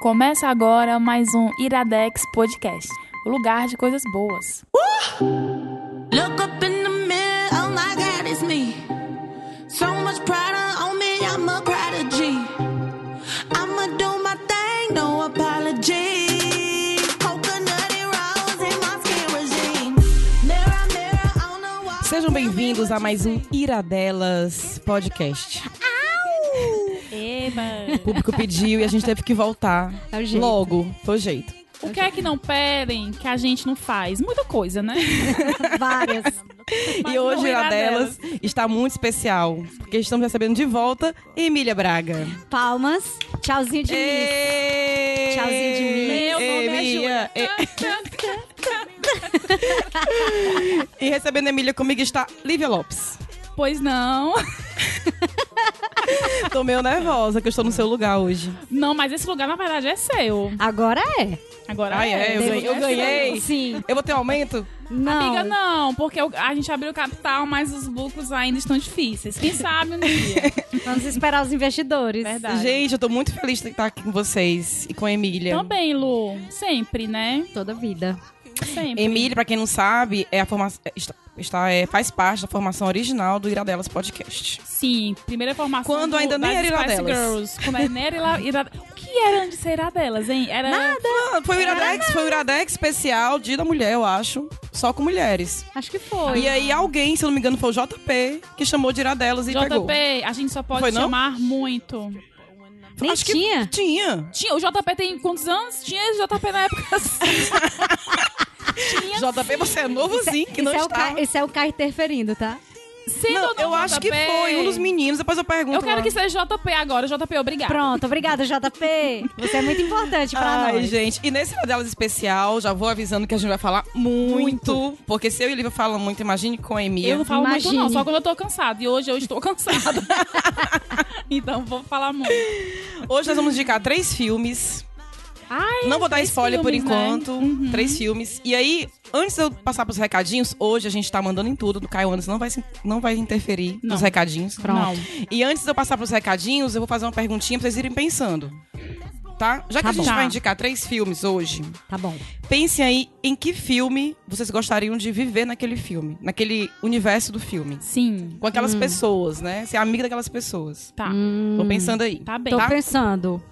Começa agora mais um Iradex Podcast, o lugar de coisas boas. Look up in the mirror, oh my God, it's me. So much pride on me, I'm a prodigy. I'ma do my thing, no apology. Coconut and rose in my skin regime. Mirror, mirror on the wall. Sejam bem-vindos a mais um Iradelas Podcast. Eba! O público pediu e a gente teve que voltar É o jeito. logo. Foi o jeito. O que é que não pedem que a gente não faz? Muita coisa, né? Várias. E hoje o irá Iradelas está muito especial, porque estamos recebendo de volta Emília Braga. Palmas. Tchauzinho de mim. Tchauzinho de mim. Meu nome é. E- E recebendo a Emília comigo está Lívia Lopes. Pois não. Tô meio nervosa que eu estou no seu lugar hoje. Não, mas esse lugar na verdade é seu. Agora é. Agora Ai, é, eu esse ganhei- eu ganhei. Sim. Eu vou ter um aumento? Não. Amiga, não, porque a gente abriu o capital, mas os lucros ainda estão difíceis. Quem sabe um dia. Vamos esperar os investidores. Verdade. Gente, eu tô muito feliz de estar aqui com vocês e com a Emília. Também, Lu. Sempre, né? Toda vida. Sempre. Emília, pra quem não sabe, é a formação, está, é, faz parte da formação original do Iradelas Podcast. Sim, primeira formação. Quando do- ainda nem era Iradelas. Girls. Quando ainda nem era Ira- Ira- O que era antes de ser Iradelas, hein? Era. Ah, foi o Iradex, foi o Iradex especial Dia da Mulher, eu acho, só com mulheres. Acho que foi. E aí alguém, se eu não me engano, foi o JP, que chamou de Iradelas e pegou. JP, a gente só pode Foi, não? chamar muito. Nem Acho que tinha. Tinha. Tinha, o JP tem quantos anos? Tinha JP na época. JP, você é novozinho, que não é o está. Esse é o K interferindo, tá? Sendo Não, eu acho que JP? foi um dos meninos, depois eu pergunto Eu quero lá. que seja JP agora. JP, obrigado. Pronto, obrigada, JP. Você é muito importante pra Ai, nós. gente. E nesse Iradelas especial, já vou avisando que a gente vai falar muito. Porque se eu e Lívia falam muito, imagine com a Emília. Eu não falo muito, não, Imagine. só quando eu tô cansada. E hoje eu estou cansada. então vou falar muito. Hoje nós vamos indicar três filmes. Ai, Não vou dar spoiler por filmes, né? enquanto. Três filmes. E aí, antes de eu passar pros recadinhos, hoje a gente tá mandando em tudo. Do Caio Anderson não vai, não vai interferir Não. nos recadinhos. Não. E antes de eu passar pros recadinhos, eu vou fazer uma perguntinha pra vocês irem pensando. Tá? Já que Tá a gente bom. vai Tá. indicar três filmes hoje, Tá bom. pensem aí em que filme vocês gostariam de viver naquele filme. Naquele universo do filme. Sim. Com aquelas pessoas, né? Ser amiga daquelas pessoas. Tá. Tô pensando aí. Tá bem. Tô Tá? pensando.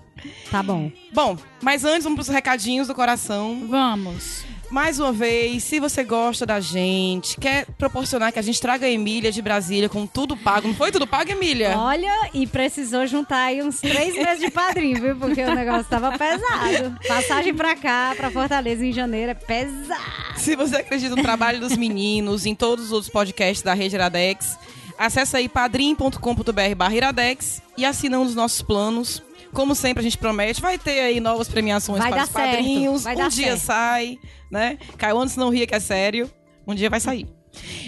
Tá bom. Bom, mas antes vamos pros recadinhos do coração. Vamos. Mais uma vez, se você gosta da gente, quer proporcionar que a gente traga a Emília de Brasília com tudo pago. Não foi tudo pago, Emília? Olha, e precisou juntar aí uns três meses de padrinho, viu? Porque o negócio tava pesado. Passagem pra cá, pra Fortaleza em janeiro, é pesado. Se você acredita no trabalho dos meninos, em todos os outros podcasts da Rede Iradex, acessa aí padrim.com.br barra Iradex e assina um dos nossos planos. Como sempre, a gente promete, vai ter aí novas premiações Vai para os padrinhos. vai um dia certo. sai, né? Caio antes não ria que é sério. Um dia vai sair.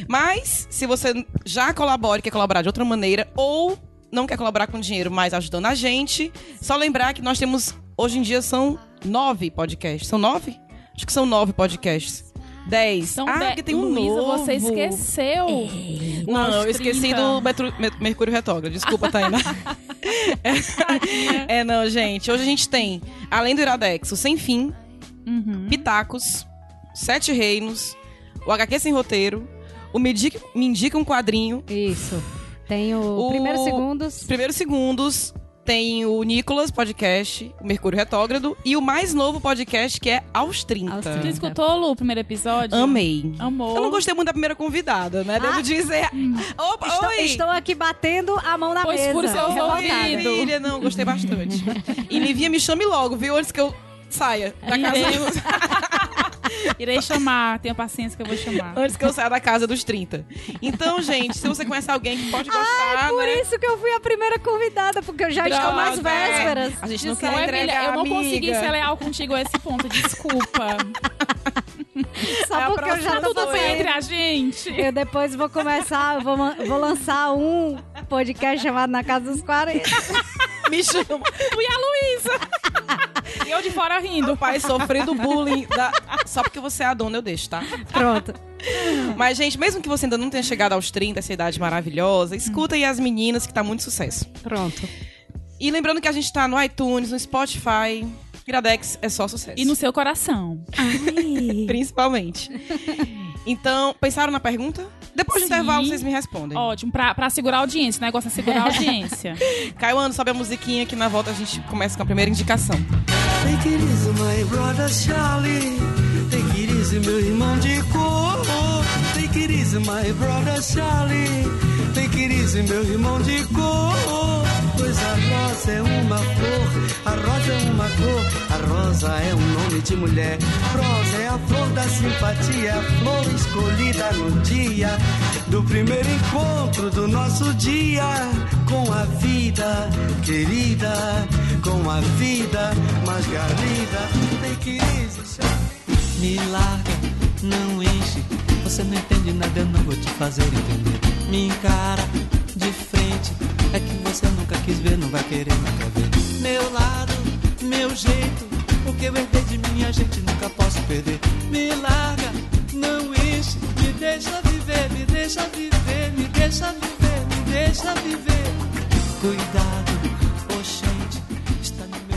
Mas, se você já colabora e quer colaborar de outra maneira, ou não quer colaborar com dinheiro, mas ajudando a gente, só lembrar que nós temos, hoje em dia, são nove podcasts. São nove? Acho que são nove podcasts. Dez. Então, ah, de- porque tem um Luísa, novo. você esqueceu. Não, Aos eu esqueci 30. do Metro- Me- Mercúrio Retrógrado. Desculpa, Tainá. é, é, não, gente. Hoje a gente tem, além do Iradex, o Sem Fim, Uhum. Pitacos, Sete Reinos, o HQ Sem Roteiro, o Me Indica, Me Indica um Quadrinho, Isso. Tem o, O- primeiros segundos. os Primeiros Segundos, tem o Nicolas Podcast, o Mercúrio Retrógrado, e o mais novo podcast que é Aos 30. Aos Você 30. escutou, Lu, o primeiro episódio? Amei. Amor. Eu não gostei muito da primeira convidada, né? Devo Ah. dizer. Opa, Estou, oi! estou aqui batendo a mão na Pois mesa. fure seus revoltada. ouvidos. Filha, não, gostei bastante. e Livinha, me chame logo, viu? Antes que eu saia da casa. Irei, chamar, tenha paciência que eu vou chamar. Antes que eu saia da casa dos 30. Então, gente, se você conhece alguém que pode gostar, Por né? isso que eu fui a primeira convidada, porque eu já estou nas Droga. vésperas. A gente não quer entregar, eu não amiga. consegui ser leal contigo a esse ponto, desculpa. Só É porque eu já tô Tudo bem entre a gente. Eu depois vou começar, vou, vou lançar um podcast chamado Na Casa dos 40. Me chama. Tu e a Luísa. E eu de fora rindo. Meu pai sofrendo bullying. da- Só porque você é a dona, eu deixo, tá? Pronto. Mas, gente, mesmo que você ainda não tenha chegado aos 30, essa idade maravilhosa, escuta aí as meninas que tá muito sucesso. Pronto. E lembrando que a gente tá no iTunes, no Spotify, Iradex é só sucesso. E no seu coração. Principalmente. Então, pensaram na pergunta? Depois do intervalo, vocês me respondem. Ótimo, pra, pra segurar a audiência. O negócio é segurar a audiência. Caiuano, sobe a musiquinha que na volta a gente começa com a primeira indicação. Take it easy, my brother Charlie. Take it easy, meu irmão de cor. Take it easy, my brother Charlie. Take it easy, meu irmão de cor. A rosa é uma flor, a rosa é uma cor, a rosa é um nome de mulher. Rosa é a flor da simpatia, a flor escolhida no dia do primeiro encontro do nosso dia com a vida querida, com a vida mais garrida. It easy, Charlie. Me larga, não enche. Você não entende nada, eu não vou te fazer entender. Me encara de frente. É que você nunca quis ver, não vai querer nunca ver. Meu lado, meu jeito. O que eu herdei de minha gente nunca posso perder. Me larga, não enche. Me deixa viver, me deixa viver, me deixa viver, me deixa viver. Cuidado, oxente.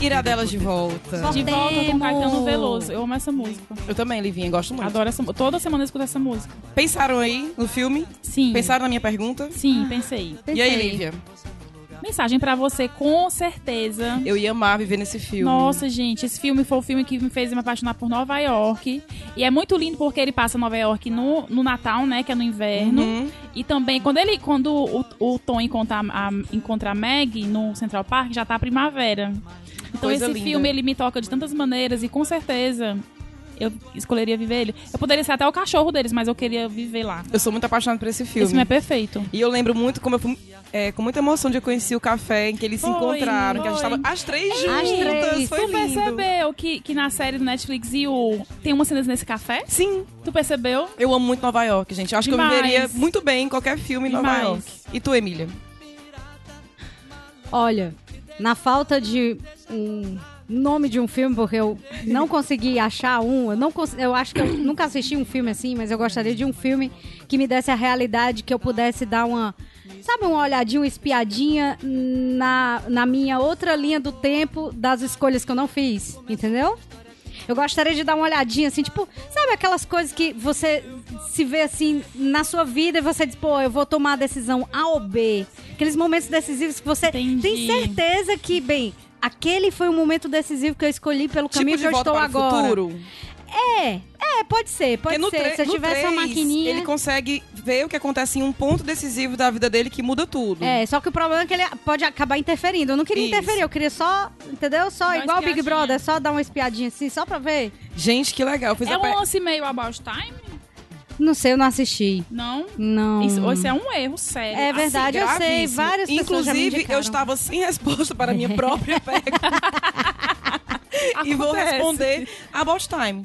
Iradelas de volta. De volta com. Caetano Veloso. Eu amo essa música. Eu também, Livinha, gosto muito. Adoro essa música. Toda semana eu escuto essa música. Pensaram aí no filme? Sim. Pensaram na minha pergunta? Sim, pensei. E aí, Pensei. Lívia? Mensagem pra você, com certeza. Eu ia amar viver nesse filme. Nossa, gente, esse filme foi o filme que me fez me apaixonar por Nova York. E é muito lindo porque ele passa Nova York no, no Natal, né? Que é no inverno. Uhum. E também, quando ele quando o, o Tom encontra a, encontra a Meg no Central Park, já tá a primavera. Então Coisa esse linda. filme, ele me toca de tantas maneiras. E com certeza, eu escolheria viver ele. Eu poderia ser até o cachorro deles, mas eu queria viver lá. Eu sou muito apaixonada por esse filme. Esse filme é perfeito. E eu lembro muito como eu fui, é, com muita emoção de eu conheci o café em que eles se Foi, encontraram, que a gente foi. tava as três As juntas. três. Foi tu lindo. percebeu que, que na série do Netflix You tem umas cenas nesse café? Sim, Tu percebeu? eu amo muito Nova York, gente. Eu acho Demais. que eu viveria muito bem em qualquer filme em Nova. York. E tu, Emília? Olha, na falta de um nome de um filme, porque eu não consegui achar um, eu não cons- eu acho que eu nunca assisti um filme assim, mas eu gostaria de um filme que me desse a realidade, que eu pudesse dar uma, sabe, uma olhadinha, uma espiadinha na, na minha outra linha do tempo das escolhas que eu não fiz, entendeu? Eu gostaria de dar uma olhadinha, assim, tipo, sabe aquelas coisas que você se vê assim na sua vida e você diz, pô, eu vou tomar a decisão A ou B. Aqueles momentos decisivos que você Entendi. tem certeza que, bem, aquele foi o momento decisivo que eu escolhi pelo caminho tipo que eu estou agora. futuro. É, é, pode ser, pode Porque no ser. Se eu tivesse uma maquininha. Ele consegue ver o que acontece em um ponto decisivo da vida dele que muda tudo. É, só que o problema é que ele pode acabar interferindo. Eu não queria Isso. interferir, eu queria só, entendeu? Só Dar igual o Big. Brother, só dar uma espiadinha assim, só pra ver. Gente, que legal. É a um pe- lance meio about time? Não sei, eu não assisti. Não? Não. Isso, isso é um erro sério. É verdade, eu sei. Várias pessoas já me Inclusive, eu estava sem resposta para a minha própria pergunta. e vou responder About Time.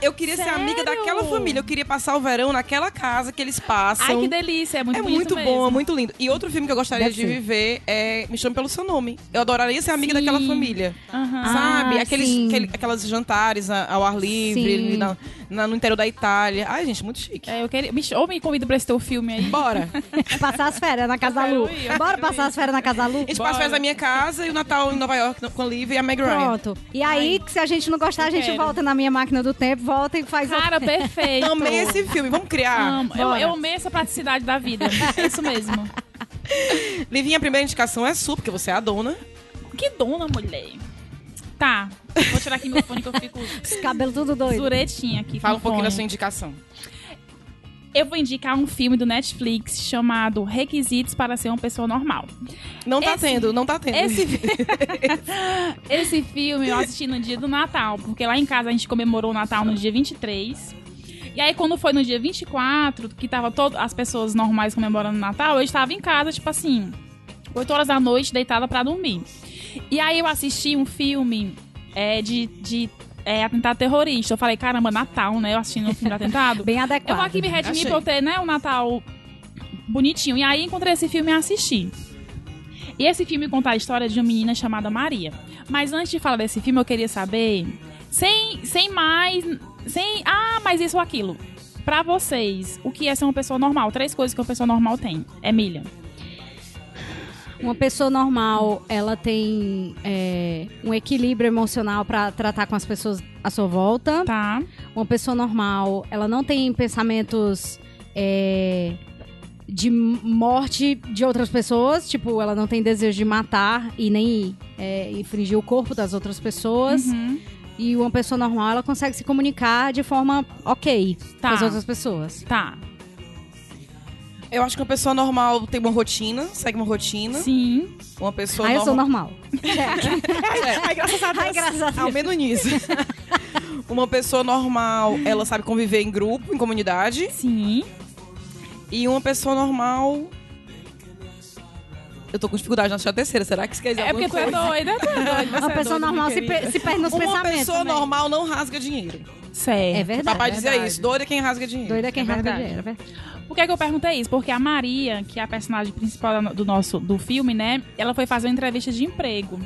Eu queria ser amiga Sério? daquela família. Eu queria passar o verão naquela casa que eles passam. Ai, que delícia. É muito é muito mesmo. bom, é muito lindo. E outro filme que eu gostaria Deve de ser. viver é Me Chame Pelo Seu Nome. Eu adoraria ser amiga Sim. daquela família. Aham. Sabe? Ah, Aqueles, aquele- aquelas jantares a- ao ar livre, na- na- no interior da Itália. Ai, gente, muito chique. É, eu queria... me- Ou me convida pra esse teu filme aí. Bora. Passar as férias na casa da Lu. ir, Bora passar ir. as férias na casa da Lu? A gente Bora. passa férias na minha casa e o Natal em Nova York com a Liv e a Meg Ryan. Pronto. E aí, se a gente não gostar, a gente quero. volta na minha máquina do tempo, volta e faz Cara, outro. perfeito. Amei esse filme, vamos criar. Amo. Eu, eu amei essa praticidade da vida. É isso mesmo. Livinha, a primeira indicação é sua, porque você é a dona. Que dona, mulher. Tá. Vou tirar aqui meu fone que eu fico Os cabelos tudo doido. zuretinha aqui. Fala um pouquinho fone. da sua indicação. Eu vou indicar um filme do Netflix chamado Requisitos para ser uma pessoa normal. Não tá Esse- tendo, não tá tendo. Esse, esse filme eu assisti no dia do Natal, porque lá em casa a gente comemorou o Natal no dia 23. E aí, quando foi no dia 24, que tava todas as pessoas normais comemorando o Natal, eu estava em casa, tipo assim, 8 horas da noite, deitada pra dormir. E aí eu assisti um filme é, de, de é, atentado terrorista. Eu falei, caramba, Natal, né? Eu assistindo um filme de atentado. Bem Eu adequado. vou aqui me redimir Achei. pra eu ter, né, um Natal bonitinho. E aí encontrei esse filme e assisti. E esse filme conta a história de uma menina chamada Maria. Mas antes de falar desse filme, eu queria saber, sem, sem mais, sem, ah, mas isso ou aquilo. Pra vocês, o que é ser uma pessoa normal? Três coisas que uma pessoa normal tem. Emília. Uma pessoa normal, ela tem é, um equilíbrio emocional pra tratar com as pessoas à sua volta. Tá. Uma pessoa normal, ela não tem pensamentos é, de morte de outras pessoas. Tipo, ela não tem desejo de matar e nem é, infringir o corpo das outras pessoas. Uhum. E uma pessoa normal, ela consegue se comunicar de forma ok Tá. com as outras pessoas. Tá. Eu acho que uma pessoa normal tem uma rotina, segue uma rotina. Sim. Uma pessoa Ah, eu sou normal. normal. Ai, graças a Deus. Ai, graças a Deus. Ao menos nisso. uma pessoa normal, ela sabe conviver em grupo, em comunidade. Sim. E uma pessoa normal. Eu tô com dificuldade na achar a terceira. Será que isso quer dizer É porque alguma tu é coisa? doida, tu é doida. Uma pessoa normal se, per- se perde nos Uma pensamentos. pessoa também. normal não rasga dinheiro. Certo. É verdade. Papai dizia verdade. isso. Doida é quem rasga dinheiro. Doida é quem É rasga verdade. dinheiro. É. Por que, que eu perguntei isso? Porque a Maria, que é a personagem principal do nosso do filme, né? Ela foi fazer uma entrevista de emprego.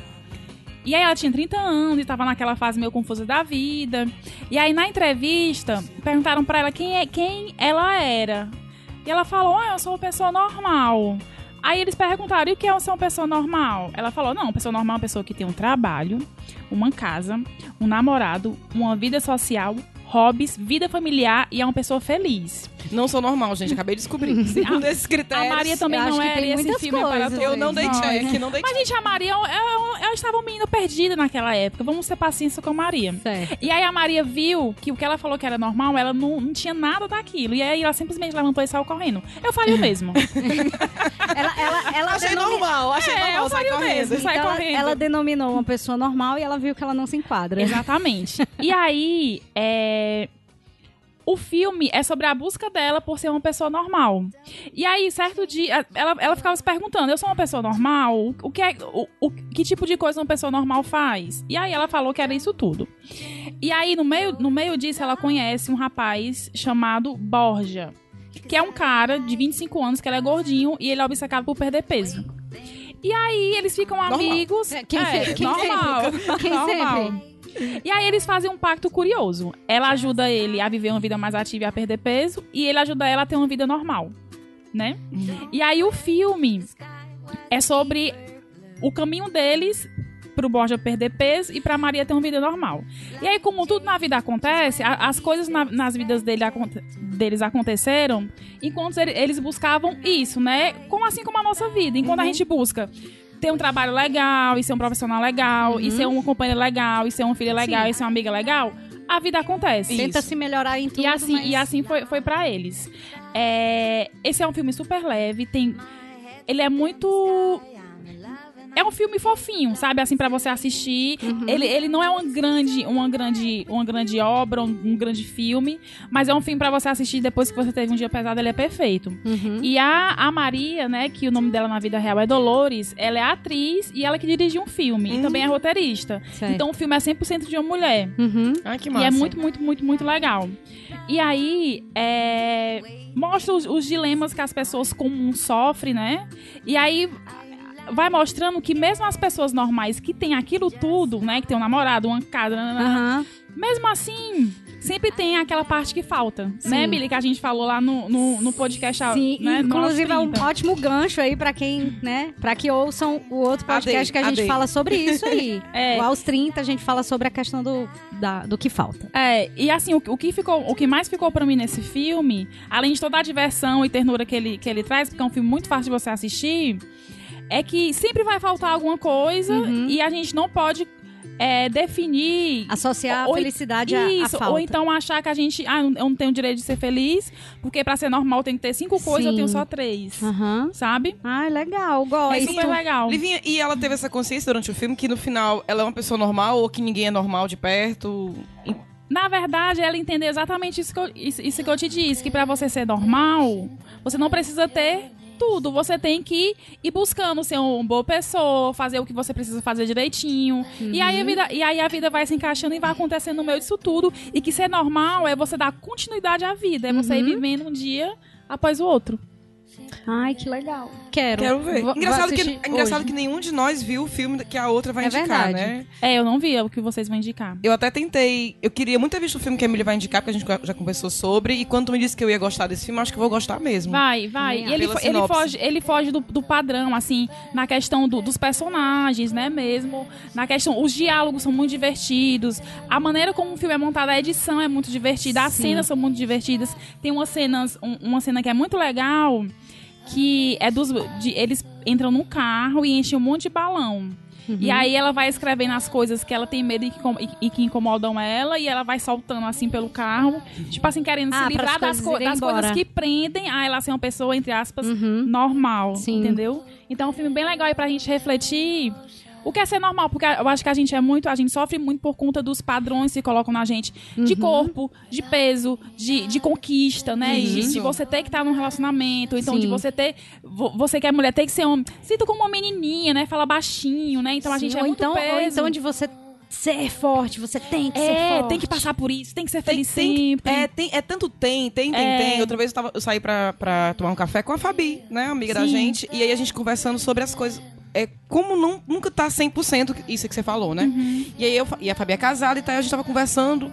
E aí ela tinha 30 anos e tava naquela fase meio confusa da vida. E aí na entrevista perguntaram pra ela quem é quem ela era. E ela falou: "Ah, eu sou uma pessoa normal". Aí eles perguntaram: "E o que é ser uma pessoa normal?". Ela falou: "Não, uma pessoa normal é uma pessoa que tem um trabalho, uma casa, um namorado, uma vida social, hobbies, vida familiar e é uma pessoa feliz". Não sou normal, gente. Acabei de descobrir. Segundo esses A critérios. Maria também eu não e esse muitas filme é para coisas. todos Eu não dei check, não dei Mas, check. gente, a Maria, ela, ela, ela estava uma menina perdida naquela época. Vamos ter paciência com a Maria. Certo. E aí a Maria viu que o que ela falou que era normal, ela não, não tinha nada daquilo. E aí ela simplesmente levantou e saiu correndo. Eu faria o mesmo. Ela, ela, ela, Achei denomi- normal, achei É, normal eu faria o correndo. mesmo. Sai ela, correndo. ela denominou uma pessoa normal e ela viu que ela não se enquadra. Exatamente. E aí, é... O filme é sobre a busca dela por ser uma pessoa normal. E aí, certo dia, ela, ela ficava se perguntando: eu sou uma pessoa normal? O que, é, o, o- que tipo de coisa uma pessoa normal faz? E aí ela falou que era isso tudo. E aí, no meio, no meio disso, ela conhece um rapaz chamado Borja. Que é um cara de 25 anos, que ele é gordinho e ele é obcecado por perder peso. E aí, eles ficam amigos. Quem, é, quem normal. sempre? Quem normal. sempre? E aí eles fazem um pacto curioso. Ela ajuda ele a viver uma vida mais ativa e a perder peso, e ele ajuda ela a ter uma vida normal, né? E aí o filme é sobre o caminho deles pro Borja perder peso e pra Maria ter uma vida normal. E aí, como tudo na vida acontece, a- as coisas na- nas vidas dele aconte- deles aconteceram enquanto ele- eles buscavam isso, né? Como assim como a nossa vida. Enquanto a gente busca ter um trabalho legal, e ser um profissional legal, e ser uma companheira legal, e ser uma filha legal, Sim. e ser uma amiga legal, a vida acontece. Tenta se melhorar em tudo, E assim, mas... e assim foi, foi para eles. É, esse é um filme super leve, tem. Ele é muito. É um filme fofinho, sabe? Assim, pra você assistir. Uhum. Ele, ele não é uma grande, uma grande, uma grande obra, um, um grande filme, mas é um filme pra você assistir depois que você teve um dia pesado, ele é perfeito. Uhum. E a, a Maria, né, que o nome dela na vida real é Dolores, ela é atriz e ela que dirigiu um filme. E também é roteirista. Certo. Então o filme é 100% de uma mulher. Uhum. Ai, que E massa. é muito, muito, muito, muito legal. E aí, é, mostra os, os dilemas que as pessoas comuns sofrem, né? E aí vai mostrando que mesmo as pessoas normais que têm aquilo tudo, né? Que tem um namorado, uma casa, Aham. mesmo assim, sempre tem aquela parte que falta, né, Sim. Billy? Que a gente falou lá no, no, no podcast. Sim, né, inclusive é um 30. ótimo gancho aí pra quem, né, pra que ouçam o outro podcast AD, que a gente fala sobre isso aí. É. O Aos 30 a gente fala sobre a questão do, da- do que falta. É, e assim, o, o que ficou, o que mais ficou pra mim nesse filme, além de toda a diversão e ternura que ele, que ele traz, porque é um filme muito fácil de você assistir, é que sempre vai faltar alguma coisa Uhum. e a gente não pode é, definir. Associar Ou- a felicidade à- à Isso, falta. ou então achar que a gente. Ah, eu não tenho direito de ser feliz, porque pra ser normal tem que ter cinco coisas, eu Sim. tenho só três. Aham. Sabe? Ai, legal, É gosto. super legal. Livinha, e ela teve essa consciência durante o filme que no final ela é uma pessoa normal ou que ninguém é normal de perto. Na verdade, ela entendeu exatamente isso que eu, isso, isso que eu te disse, que pra você ser normal, você não precisa ter tudo. Você tem que ir buscando ser uma boa pessoa, fazer o que você precisa fazer direitinho. E, aí a vida, e aí a vida vai se encaixando e vai acontecendo no meio disso tudo. E que ser normal é você dar continuidade à vida, é você ir vivendo um dia após o outro. Ai, que legal. Quero. Quero ver. Vou- vou engraçado que, assistir engraçado que nenhum de nós viu o filme que a outra vai É indicar, verdade. né? É, eu não vi o que vocês vão indicar. Eu até tentei. Eu queria muito ter visto o filme que a Emily vai indicar, porque a gente já conversou sobre. E quando tu me disse que eu ia gostar desse filme, eu acho que eu vou gostar mesmo. Vai, vai. E ele, ele foge, ele foge do, do padrão, assim, na questão do- dos personagens, né, mesmo. Na questão, os diálogos são muito divertidos. A maneira como o filme é montado, a edição é muito divertida, as Sim. cenas são muito divertidas. Tem umas cenas, um- uma cena que é muito legal, que é dos. de- eles entram num carro e enchem um monte de balão. E aí ela vai escrevendo as coisas que ela tem medo e que, e- e que incomodam ela, e ela vai soltando assim pelo carro, tipo assim, querendo Ah, se livrar das, coisas co- das coisas que prendem a ela ser uma pessoa, entre aspas, Uhum. normal. Sim. Entendeu? Então é um filme bem legal aí pra gente refletir. O que é ser normal? Porque eu acho que a gente é muito, a gente sofre muito por conta dos padrões que colocam na gente Uhum. de corpo, de peso, de, de conquista, né? De, Isso. de você ter que estar num relacionamento, então de Sim. você ter. vo- Você que é mulher, tem que ser homem. Sinto como uma menininha, né? Fala baixinho, né? Então a Sim, gente é muito então, peso. Ou então de você ser forte, você tem que ser É, forte. tem que passar por isso, tem que ser Tem, feliz tem, sempre. é, tem, é tanto tem, tem, tem, É. tem. Outra vez eu, tava, eu saí pra, pra tomar um café com a Fabi, né? Amiga da Sim. gente. E aí a gente conversando sobre as coisas. É, como não, nunca tá 100% isso que você falou, né? Uhum. E aí eu, e a Fabi é casada e tal, a gente tava conversando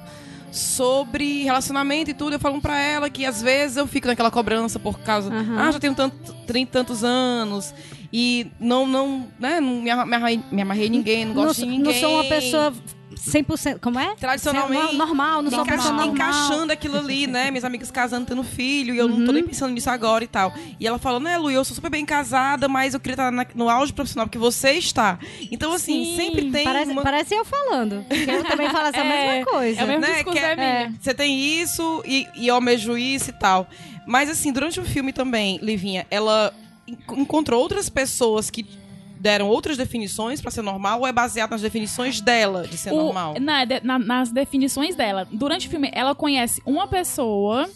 sobre relacionamento e tudo. Eu falando pra ela que às vezes eu fico naquela cobrança por causa. Aham. Ah, já tenho tanto, 30 e tantos anos. E não, não, né? Não me ama- me amarrei, me amarrei em ninguém, não Não, gosto sou- de ninguém. não sou uma pessoa 100%. Como é? Tradicionalmente. No- Normal, não sou pessoa normal. encaixando aquilo ali, né? Minhas amigas casando, tendo filho, e eu não tô nem pensando nisso agora e tal. E ela falou, né, Lu, eu sou super bem casada, mas eu queria estar na- no auge profissional que você está. Então, assim, Sim, sempre tem Parece, uma... parece eu falando. Eu também falo essa É, mesma coisa. é o mesmo né, que é- Emília. Você tem isso e, e eu almejo isso e tal. Mas, assim, durante o filme também, Livinha, ela en- encontrou outras pessoas que deram outras definições pra ser normal ou é baseado nas definições dela de ser O- normal? na- de- na- nas definições dela. Durante o filme, ela conhece uma pessoa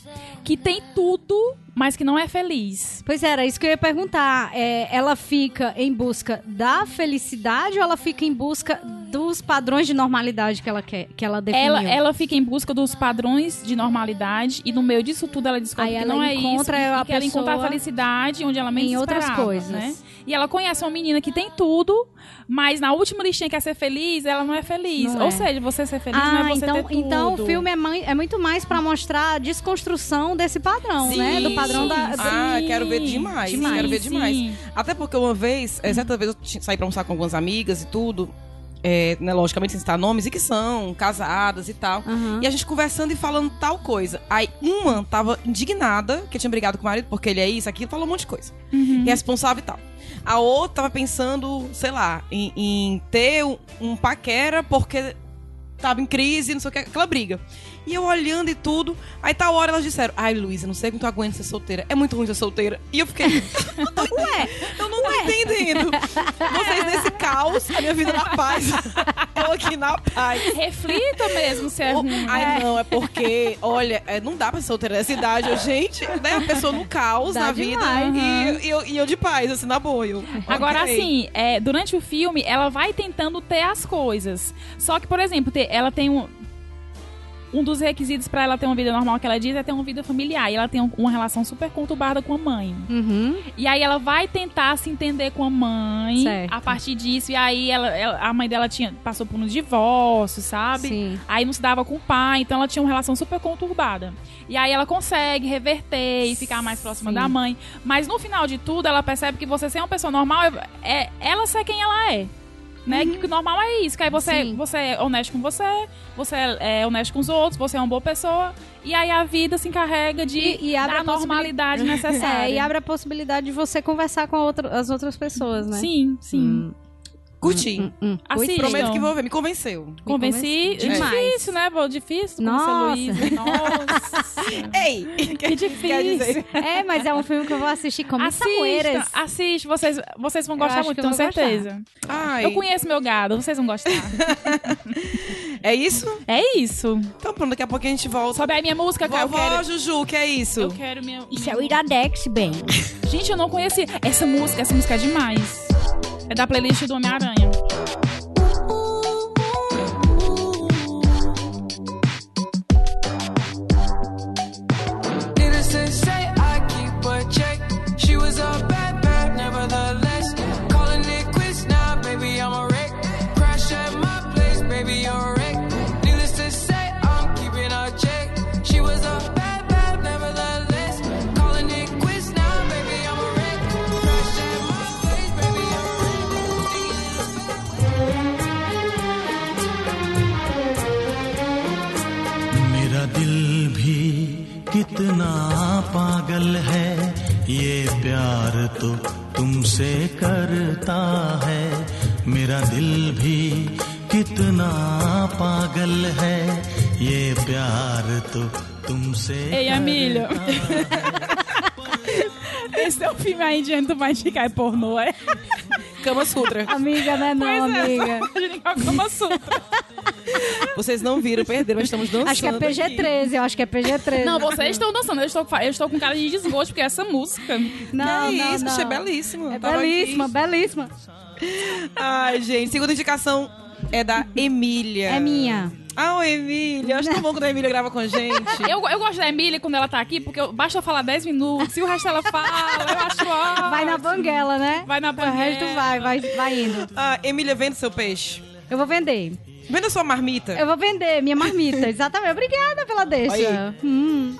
que tem tudo, mas que não é feliz. Pois era isso que eu ia perguntar. É, ela fica em busca da felicidade ou ela fica em busca dos padrões de normalidade que ela quer, que ela definiu? Ela, ela fica em busca dos padrões de normalidade e no meio disso tudo ela descobre Aí que ela não é encontra isso. e- a que ela encontra a felicidade onde ela menos em outras esperava, coisas. Né? E ela conhece uma menina que tem tudo, mas na última listinha que quer ser feliz, ela não é feliz. Não Ou é. seja, você ser feliz não Ah, é você então, ter tudo. então o filme é, é muito mais pra mostrar a desconstrução desse padrão, Sim. né? Do padrão da. Ah, Sim, quero ver demais. demais, Quero ver sim. demais. Até porque uma vez, é, certa vez eu saí pra almoçar com algumas amigas e tudo. É, né, logicamente sem citar nomes, e que são casadas e tal. Aham. E a gente conversando e falando tal coisa. Aí uma tava indignada, que tinha brigado com o marido porque ele é isso, aquilo, falou um monte de coisa. Irresponsável e tal. A outra tava pensando, sei lá, em, em ter um, um paquera porque tava em crise, não sei o que, aquela briga. E eu olhando e tudo, aí tal hora elas disseram, ai Luísa, não sei como tu aguenta ser solteira. É muito ruim ser solteira. E eu fiquei, ué, eu não tô entendendo. Vocês nesse caos, a minha vida na paz. eu aqui na paz. Reflita mesmo se é Oh, ruim. Ai, não, é porque, olha, é, não dá pra ser solteira nessa idade. Gente, né? A pessoa no caos Dá na vida demais, e, e eu, e eu de paz, assim, na boa. Eu, Agora, ok. assim, é, durante o filme, ela vai tentando ter as coisas. Só que, por exemplo, ter- ela tem um. Um dos requisitos pra ela ter uma vida normal que ela diz é ter uma vida familiar. E ela tem um- uma relação super conturbada com a mãe. Uhum. E aí ela vai tentar se entender com a mãe Certo. a partir disso. E aí ela, ela- a mãe dela tinha, passou por um divórcio, sabe? Sim. Aí não se dava com o pai, então ela tinha uma relação super conturbada. E aí ela consegue reverter e ficar mais próxima Sim. da mãe. Mas no final de tudo, ela percebe que você ser uma pessoa normal é, é ela ser quem ela é. Né? Que normal é isso, que aí você, Sim. você é honesto com você, você é é honesto com os outros, você é uma boa pessoa, e aí a vida se encarrega de E- e abre dar a normalidade necessária. É, e abre a possibilidade de você conversar com outra- as outras pessoas, né? Sim, sim. Curti. Hum, hum. Assistam. Prometo que vou ver. Me convenceu. Convenci. Demais. Difícil, né? Vô? Difícil Nossa. Luísa. Nossa. Ei! que difícil. Quer dizer, É, mas é um filme que eu vou assistir com muita Assista, poeiras. assiste, vocês, vocês vão gostar muito, que tenho certeza. ai, Eu conheço meu gado, vocês vão gostar. é isso? é isso. Então pronto, daqui a pouco a gente volta. Sobe aí minha música, cara. Eu Vovó quero, Juju, que é isso? eu quero minha. Isso é o Iradex, bem. Gente, eu não conheci essa música. Essa música é demais. É da playlist do Homem-Aranha. पागल है ये प्यार तो तुमसे करता है मेरा दिल भी कितना पागल है ये प्यार तो तुमसे. Esse é o filme aí de onde tu vai é pornô, é? Kama Sutra. Amiga, né? Não, Pois é, amiga. só pode indicar o Kama Sutra. Vocês não viram, perderam, mas estamos dançando. Acho que é aqui. PG-13, eu acho que é PG-13. Não, vocês estão dançando. Eu estou, eu estou com cara de desgosto, porque essa música. Não, que não, isso, não. achei belíssimo. É Tava aqui. belíssima, belíssima. Ai, gente, segunda indicação é da Emília. É minha. Ah, o Emília. Eu acho tão bom quando a Emília grava com a gente. Eu, eu gosto da Emília quando ela tá aqui, porque eu- basta eu falar 10 minutos, se o resto ela fala, eu acho ótimo. Vai na banguela, né? Vai na O resto banguela. vai, vai, vai indo. Ah, Emília, vende seu peixe. Eu vou vender. Venda sua marmita. Eu vou vender minha marmita, exatamente. Obrigada pela deixa. Aí. Hum.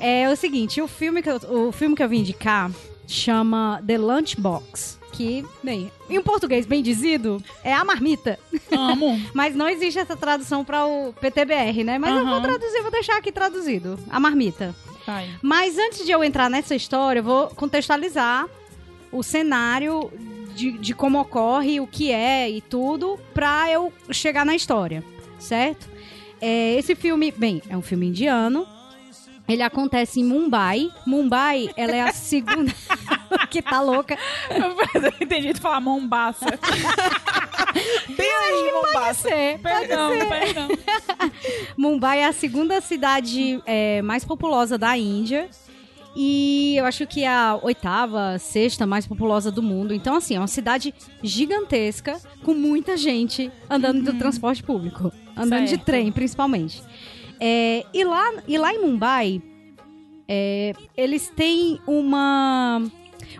É o seguinte, o filme, que eu, o filme que eu vim indicar chama The Lunchbox. Que, bem, em português bem dizido, é a marmita. Amo. Mas não existe essa tradução para o PTBR, né? Mas eu vou traduzir, vou deixar aqui traduzido. A marmita. Vai. Mas antes de eu entrar nessa história, eu vou contextualizar o cenário de, de como ocorre, o que é e tudo, pra eu chegar na história, certo? É, esse filme, bem, é um filme indiano. Ele acontece em Mumbai. Mumbai, ela é a segunda. que tá louca. Eu entendi tu falar Mombaça. Bem aí. Ser, pode Perdão, ser. perdão. Mumbai é a segunda cidade é, mais populosa da Índia. E eu acho que é a oitava, sexta mais populosa do mundo. Então, assim, é uma cidade gigantesca, com muita gente andando do transporte público. Andando de Certo. trem, principalmente. É, e, lá, e lá em Mumbai, é, eles têm uma.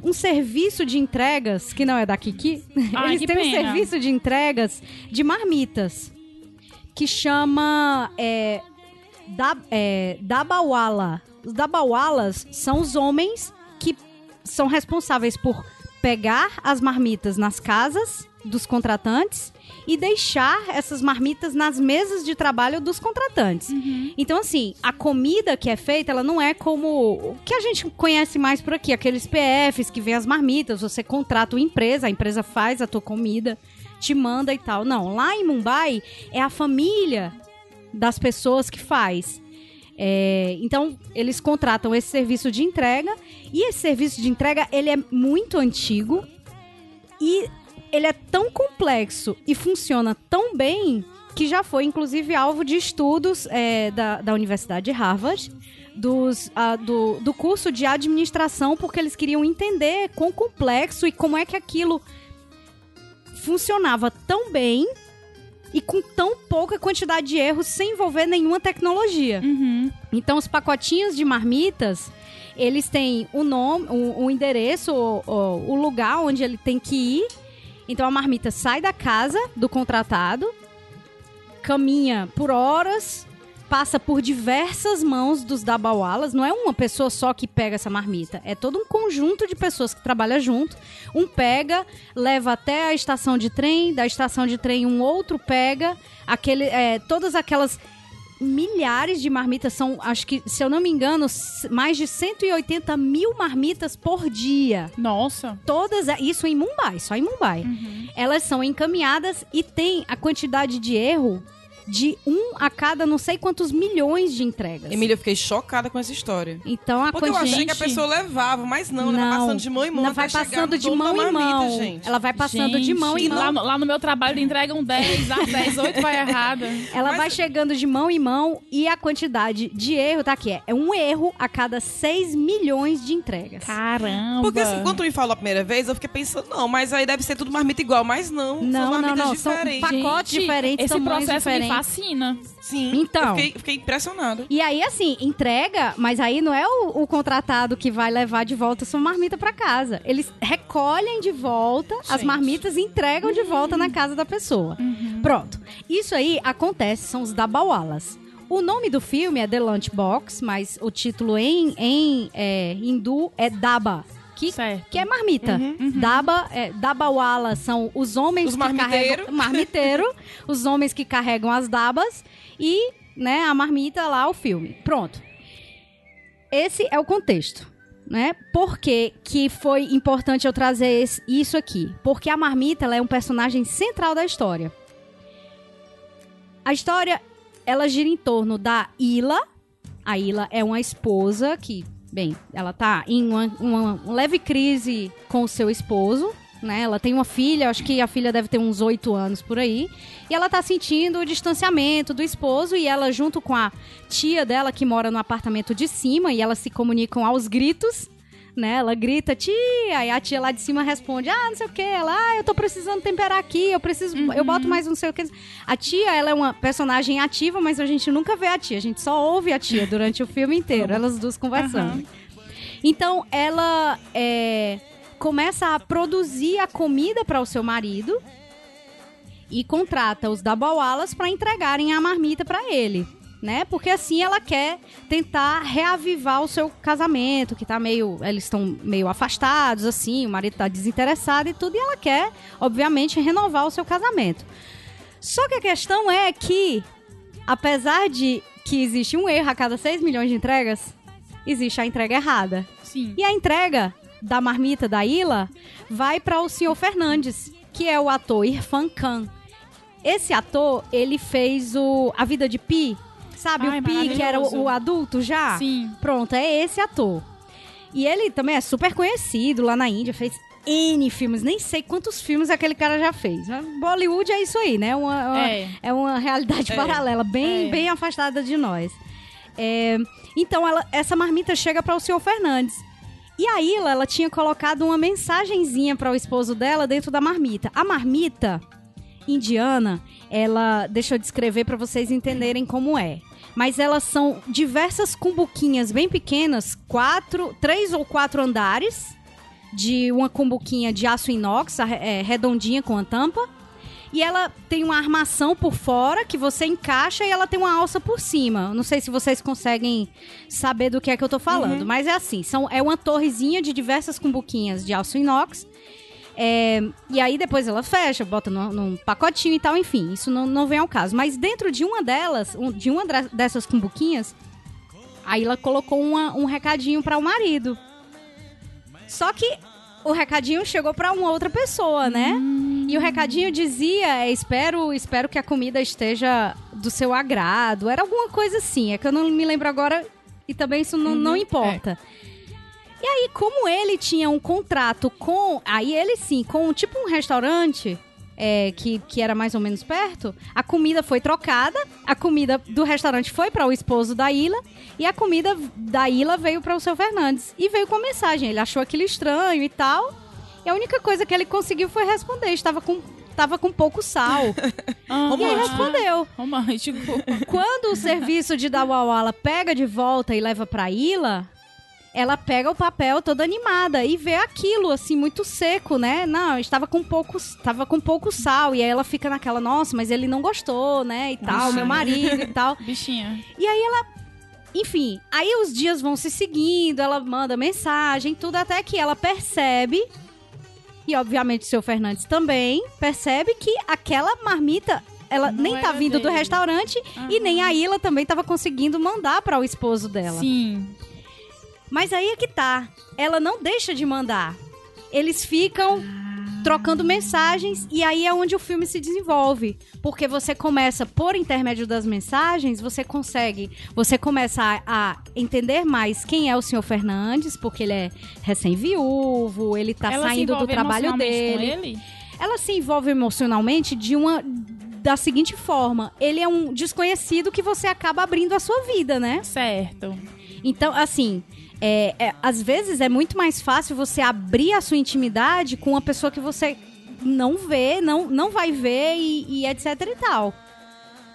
Um serviço de entregas, que não é da Kiki. Ai, eles têm um pena. serviço de entregas de marmitas. Que chama. É, da, é, Dabawala. Os Dabawalas são os homens que são responsáveis por pegar as marmitas nas casas dos contratantes e deixar essas marmitas nas mesas de trabalho dos contratantes. Então, assim, a comida que é feita, ela não é como o que a gente conhece mais por aqui, aqueles PFs que vem as marmitas, você contrata uma empresa, a empresa faz a tua comida, te manda e tal. Não, lá em Mumbai é a família das pessoas que faz. É, então, eles contratam esse serviço de entrega. E esse serviço de entrega, ele é muito antigo. E ele é tão complexo e funciona tão bem que já foi, inclusive, alvo de estudos é, da, da Universidade de Harvard, dos, ah, do, do curso de administração, porque eles queriam entender quão complexo e como é que aquilo funcionava tão bem e com tão pouca quantidade de erros sem envolver nenhuma tecnologia. Uhum. Então, os pacotinhos de marmitas, eles têm o nome, o, o endereço, o, o- o lugar onde ele tem que ir. Então, a marmita sai da casa do contratado, caminha por horas, passa por diversas mãos dos dabawalas. Não é uma pessoa só que pega essa marmita, é todo um conjunto de pessoas que trabalham junto. Um pega, leva até a estação de trem, da estação de trem um outro pega, aquele, é, todas aquelas milhares de marmitas são, acho que, se eu não me engano, mais de 180 mil marmitas por dia. Nossa. Todas, isso em Mumbai, só em Mumbai. Elas são encaminhadas e tem a quantidade de erro de um a cada não sei quantos milhões de entregas. Emília, eu fiquei chocada com essa história. Então a Porque eu achei que a pessoa levava, mas não, ela vai passando de mão em mão. Não até vai passando de mão em mão. Gente. Ela vai passando de mão em Gente, mão. Lá no, lá no meu trabalho entregam 10, a 10, 8 vai errada. Ela Mas- vai chegando de mão em mão e a quantidade de erro tá aqui. É, é um erro a cada 6 milhões de entregas. Caramba. Porque assim, quando tu me falou a primeira vez, eu fiquei pensando, não, mas aí deve ser tudo marmita igual. Mas não, são Não, não, marmitas não, são diferentes. pa- pacotes diferentes, esse processo diferentes. Me fascina. Sim, Então. eu fiquei, fiquei impressionada. E aí, assim, entrega, mas aí não é o, o contratado que vai levar de volta sua marmita pra casa. Eles recolhem de volta as Gente. marmitas e entregam de volta na casa da pessoa. Pronto. Isso aí acontece, são os dabawalas. O nome do filme é The Lunchbox, mas o título em, em é, hindu é Daba. Que, Certo. que é marmita. Daba, é, dabawala são os homens Os que marmiteiro. carregam... Marmiteiro. os homens que carregam as dabas. E, né, a marmita lá, o filme. Pronto. esse é o contexto, né? Por que, que foi importante eu trazer esse- isso aqui? Porque a Marmita ela é um personagem central da história. A história, ela gira em torno da Ila. A Ila é uma esposa que, bem, ela tá em uma, uma- leve crise com o seu esposo, né? Ela tem uma filha, acho que a filha deve ter uns oito anos por aí. E ela tá sentindo o distanciamento do esposo e ela, junto com a tia dela, que mora no apartamento de cima, e elas se comunicam aos gritos, né? Ela grita, tia, e a tia lá de cima responde, ah, não sei o que, ela, ah, eu tô precisando temperar aqui, eu preciso, eu boto mais não sei o que. A tia, ela é uma personagem ativa, mas a gente nunca vê a tia, a gente só ouve a tia durante o filme inteiro, elas duas conversando. Aham. Então, ela é, começa a produzir a comida para o seu marido e contrata os Dabawalas para entregarem a marmita para ele, né? Porque assim ela quer tentar reavivar o seu casamento, que tá meio, eles estão meio afastados assim, o marido tá desinteressado e tudo, e ela quer, obviamente, renovar o seu casamento. Só que a questão é que apesar de que existe um erro a cada 6 milhões de entregas, existe a entrega errada. Sim. E a entrega da marmita da Ilha vai para o senhor Fernandes, que é o ator Irfan Khan. Esse ator, ele fez o A Vida de Pi, sabe? Ai, o Pi, que era o, o adulto já? Sim. Pronto, é esse ator. E ele também é super conhecido lá na Índia, fez N filmes, nem sei quantos filmes aquele cara já fez. Bollywood é isso aí, né? Uma, uma- É. é uma realidade É. paralela, bem, É. bem afastada de nós. É, então, ela- essa marmita chega para o senhor Fernandes. E a Ila, ela tinha colocado uma mensagenzinha para o esposo dela dentro da marmita. A marmita indiana, ela, deixa eu descrever para vocês entenderem como é. Mas elas são diversas cumbuquinhas bem pequenas, quatro, três ou quatro andares, de uma cumbuquinha de aço inox, é, redondinha com a tampa. E ela tem uma armação por fora que você encaixa e ela tem uma alça por cima. Não sei se vocês conseguem saber do que é que eu tô falando, mas é assim: são, é uma torrezinha de diversas cumbuquinhas de aço inox. É, e aí depois ela fecha, bota num, num pacotinho e tal, enfim, isso não, não vem ao caso. Mas dentro de uma delas, um- de uma dessas cumbuquinhas, aí ela colocou uma- um recadinho para o marido. Só que o recadinho chegou para uma outra pessoa, né? E o recadinho dizia: é, espero, espero que a comida esteja do seu agrado. Era alguma coisa assim. É que eu não me lembro agora e também isso não, não importa. E aí, como ele tinha um contrato com. Aí ele sim, com tipo um restaurante. é, que, que era mais ou menos perto, a comida foi trocada, a comida do restaurante foi para o esposo da Ilha e a comida da Ilha veio para o seu Fernandes. E veio com mensagem, ele achou aquilo estranho e tal. E a única coisa que ele conseguiu foi responder, estava com, estava com pouco sal. Ah, e aí Romântico. respondeu. Romântico. Quando o serviço de Dawawala pega de volta e leva pra Ilha, ela pega o papel toda animada e vê aquilo assim muito seco, né? Não, estava com pouco, estava com pouco sal e aí ela fica naquela, nossa, mas ele não gostou, né? E tal, meu marido e tal. Bichinha. E aí ela enfim, aí os dias vão se seguindo, ela manda mensagem, tudo até que ela percebe e obviamente o seu Fernandes também percebe que aquela marmita ela Não nem tá vindo do dele. restaurante e nem a Ila também tava conseguindo mandar para o esposo dela. Sim. Mas aí é que tá. Ela não deixa de mandar. Eles ficam trocando mensagens e aí é onde o filme se desenvolve, porque você começa por intermédio das mensagens, você consegue, você começa a, a entender mais quem é o senhor Fernandes, porque ele é recém-viúvo, ele tá Ela saindo do trabalho dele ele? ela se envolve emocionalmente de uma da seguinte forma: ele é um desconhecido que você acaba abrindo a sua vida, né? Certo. Então, assim, é, é, às vezes é muito mais fácil você abrir a sua intimidade com uma pessoa que você não vê, não, não vai ver e, e etc e tal.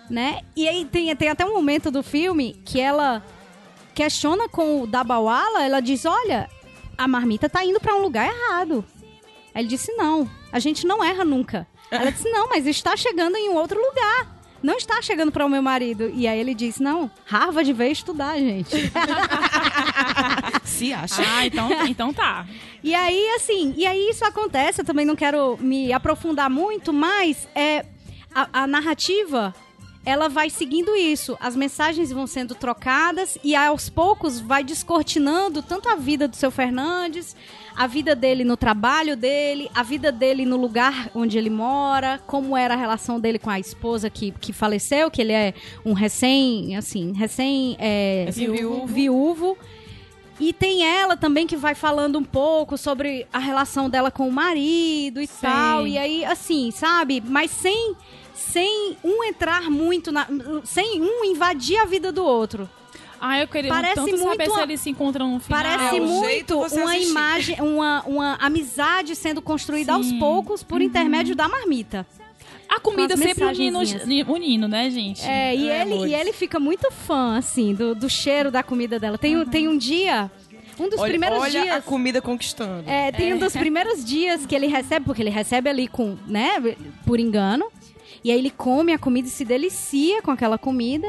Né? E aí tem, tem até um momento do filme que ela questiona com o Dabawala, ela diz, olha, a marmita tá indo pra um lugar errado. Aí ele disse, não, a gente não erra nunca. Ela disse, não, mas está chegando em um outro lugar. Não está chegando para o meu marido. E aí ele disse, não, Harvard veio estudar, gente. Se acha. Ah, então, então tá. E aí, assim, e aí isso acontece, eu também não quero me aprofundar muito, mas é a, a narrativa ela vai seguindo isso. As mensagens vão sendo trocadas e aos poucos vai descortinando tanto a vida do seu Fernandes, a vida dele no trabalho dele, a vida dele no lugar onde ele mora, como era a relação dele com a esposa que, que faleceu, que ele é um recém, assim, recém é, Recém-viúvo. viúvo. E tem ela também que vai falando um pouco sobre a relação dela com o marido e Sim. tal. E aí, assim, sabe? Mas sem, sem um entrar muito na. Sem um invadir a vida do outro. Ah, eu queria Parece tanto saber muito se uma- eles se encontram no final. Parece É, muito uma assistir. imagem, uma, uma amizade sendo construída aos Sim. Uhum. poucos por intermédio da marmita. A comida sempre unindo, unindo, né, gente? É, e, É, ele, amores. e ele fica muito fã, assim, do, do cheiro da comida dela. Tem, um- tem um dia, um dos Olha, primeiros olha a dias. comida conquistando. É, tem um dos primeiros dias que ele recebe, porque ele recebe ali com, né, por engano. E aí ele come a comida e se delicia com aquela comida.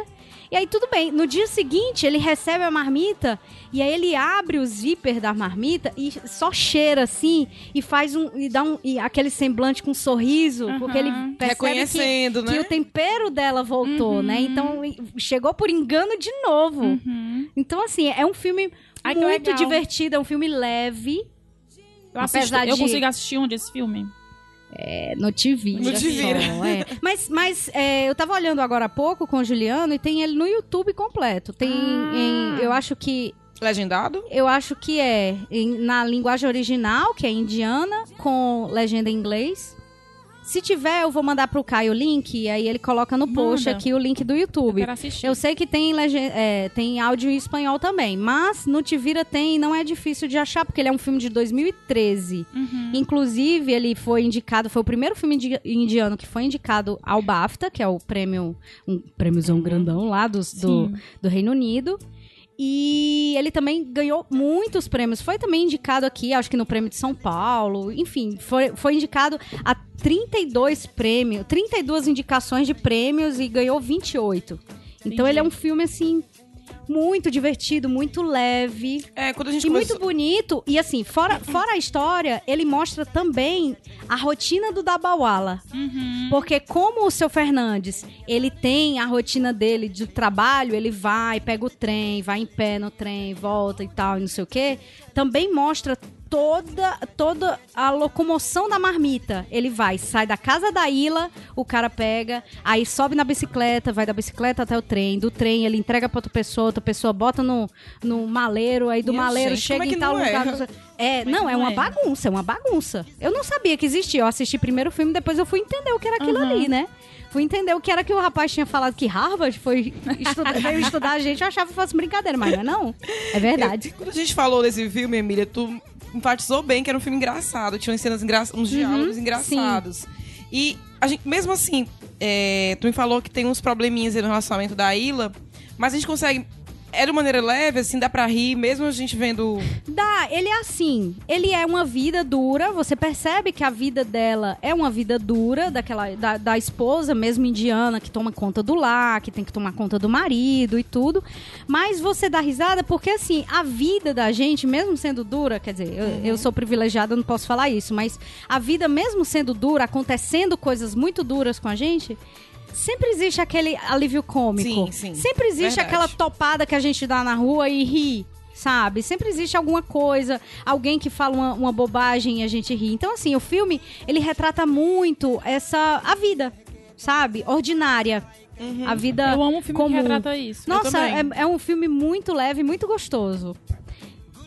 E aí tudo bem. No dia seguinte, ele recebe a marmita e aí ele abre o zíper da marmita e só cheira assim e faz um e dá um e aquele semblante com um sorriso, Aham. porque ele percebe que, Reconhecendo, que né? o tempero dela voltou, né? Então chegou por engano de novo. Uhum. Então assim, é um filme Ai, muito divertido, é um filme leve. Eu, assisto, eu de- consigo assistir onde esse filme? É, no te vira. No te vira. só, é. Mas, mas é, eu tava olhando agora há pouco com o Juliano e tem ele no YouTube completo. Tem Ah. em- eu acho que Legendado? eu acho que é em- na linguagem original, que é indiana, com legenda em inglês. Se tiver, eu vou mandar pro Caio o link e aí ele coloca no post Manda. aqui o link do Eu YouTube. quero assistir. Eu sei que tem, é, tem áudio em espanhol também, mas no Te Vira tem e não é difícil de achar, porque ele é um filme de 2013. Uhum. Inclusive, ele foi indicado, foi o primeiro filme indi- indiano que foi indicado ao BAFTA, que é o prêmio, um prêmiozão grandão lá do, Sim. do Reino Unido. E ele também ganhou muitos prêmios. Foi também indicado aqui, acho que no prêmio de São Paulo. Enfim, foi, foi indicado a 32 prêmios, 32 indicações de prêmios e ganhou 28. Então Entendi. ele é um filme, assim, muito divertido, muito leve. É, quando a gente E começou... muito bonito. E assim, fora, fora a história, ele mostra também a rotina do Dabawala. Uhum. Porque como o seu Fernandes, ele tem a rotina dele de trabalho, ele vai, pega o trem, vai em pé no trem, volta e tal, e não sei o quê, também mostra toda toda a locomoção da marmita. Ele vai, sai da casa da Ilha, o cara pega, aí sobe na bicicleta, vai da bicicleta até o trem, do trem ele entrega pra outra pessoa, outra pessoa bota no, no maleiro, aí do Minha maleiro gente, chega é em tal lugar. É, é não, que é não uma erra? bagunça, é uma bagunça. Eu não sabia que existia. Eu assisti primeiro o filme, depois eu fui entender o que era aquilo Uhum. ali, né? Fui entender o que era que o rapaz tinha falado que Harvard foi estudar, veio estudar a gente, eu achava que fosse brincadeira, mas não é não. É verdade. Eu- quando a gente falou desse filme, Emília, tu enfatizou bem que era um filme engraçado. Tinha umas cenas engra... uns diálogos engraçados. E a gente, mesmo assim, é, tu me falou que tem uns probleminhas aí no relacionamento da Ilha, mas a gente consegue. É de maneira leve, assim, dá pra rir, mesmo a gente vendo. Dá, ele é assim. Ele é uma vida dura. Você percebe que a vida dela é uma vida dura, daquela da, da esposa mesmo indiana que toma conta do lar, que tem que tomar conta do marido e tudo. Mas você dá risada porque assim, a vida da gente, mesmo sendo dura, quer dizer, eu, eu sou privilegiada, não posso falar isso, mas a vida mesmo sendo dura, acontecendo coisas muito duras com a gente, sempre existe aquele alívio cômico. Sim, sim. Sempre existe Verdade. aquela topada que a gente dá na rua e ri, sabe? Sempre existe alguma coisa, alguém que fala uma, uma bobagem e a gente ri. Então, assim, o filme, ele retrata muito essa... a vida, sabe? Ordinária. A vida Eu amo um filme comum. que retrata isso. Nossa, é, é um filme muito leve, muito gostoso.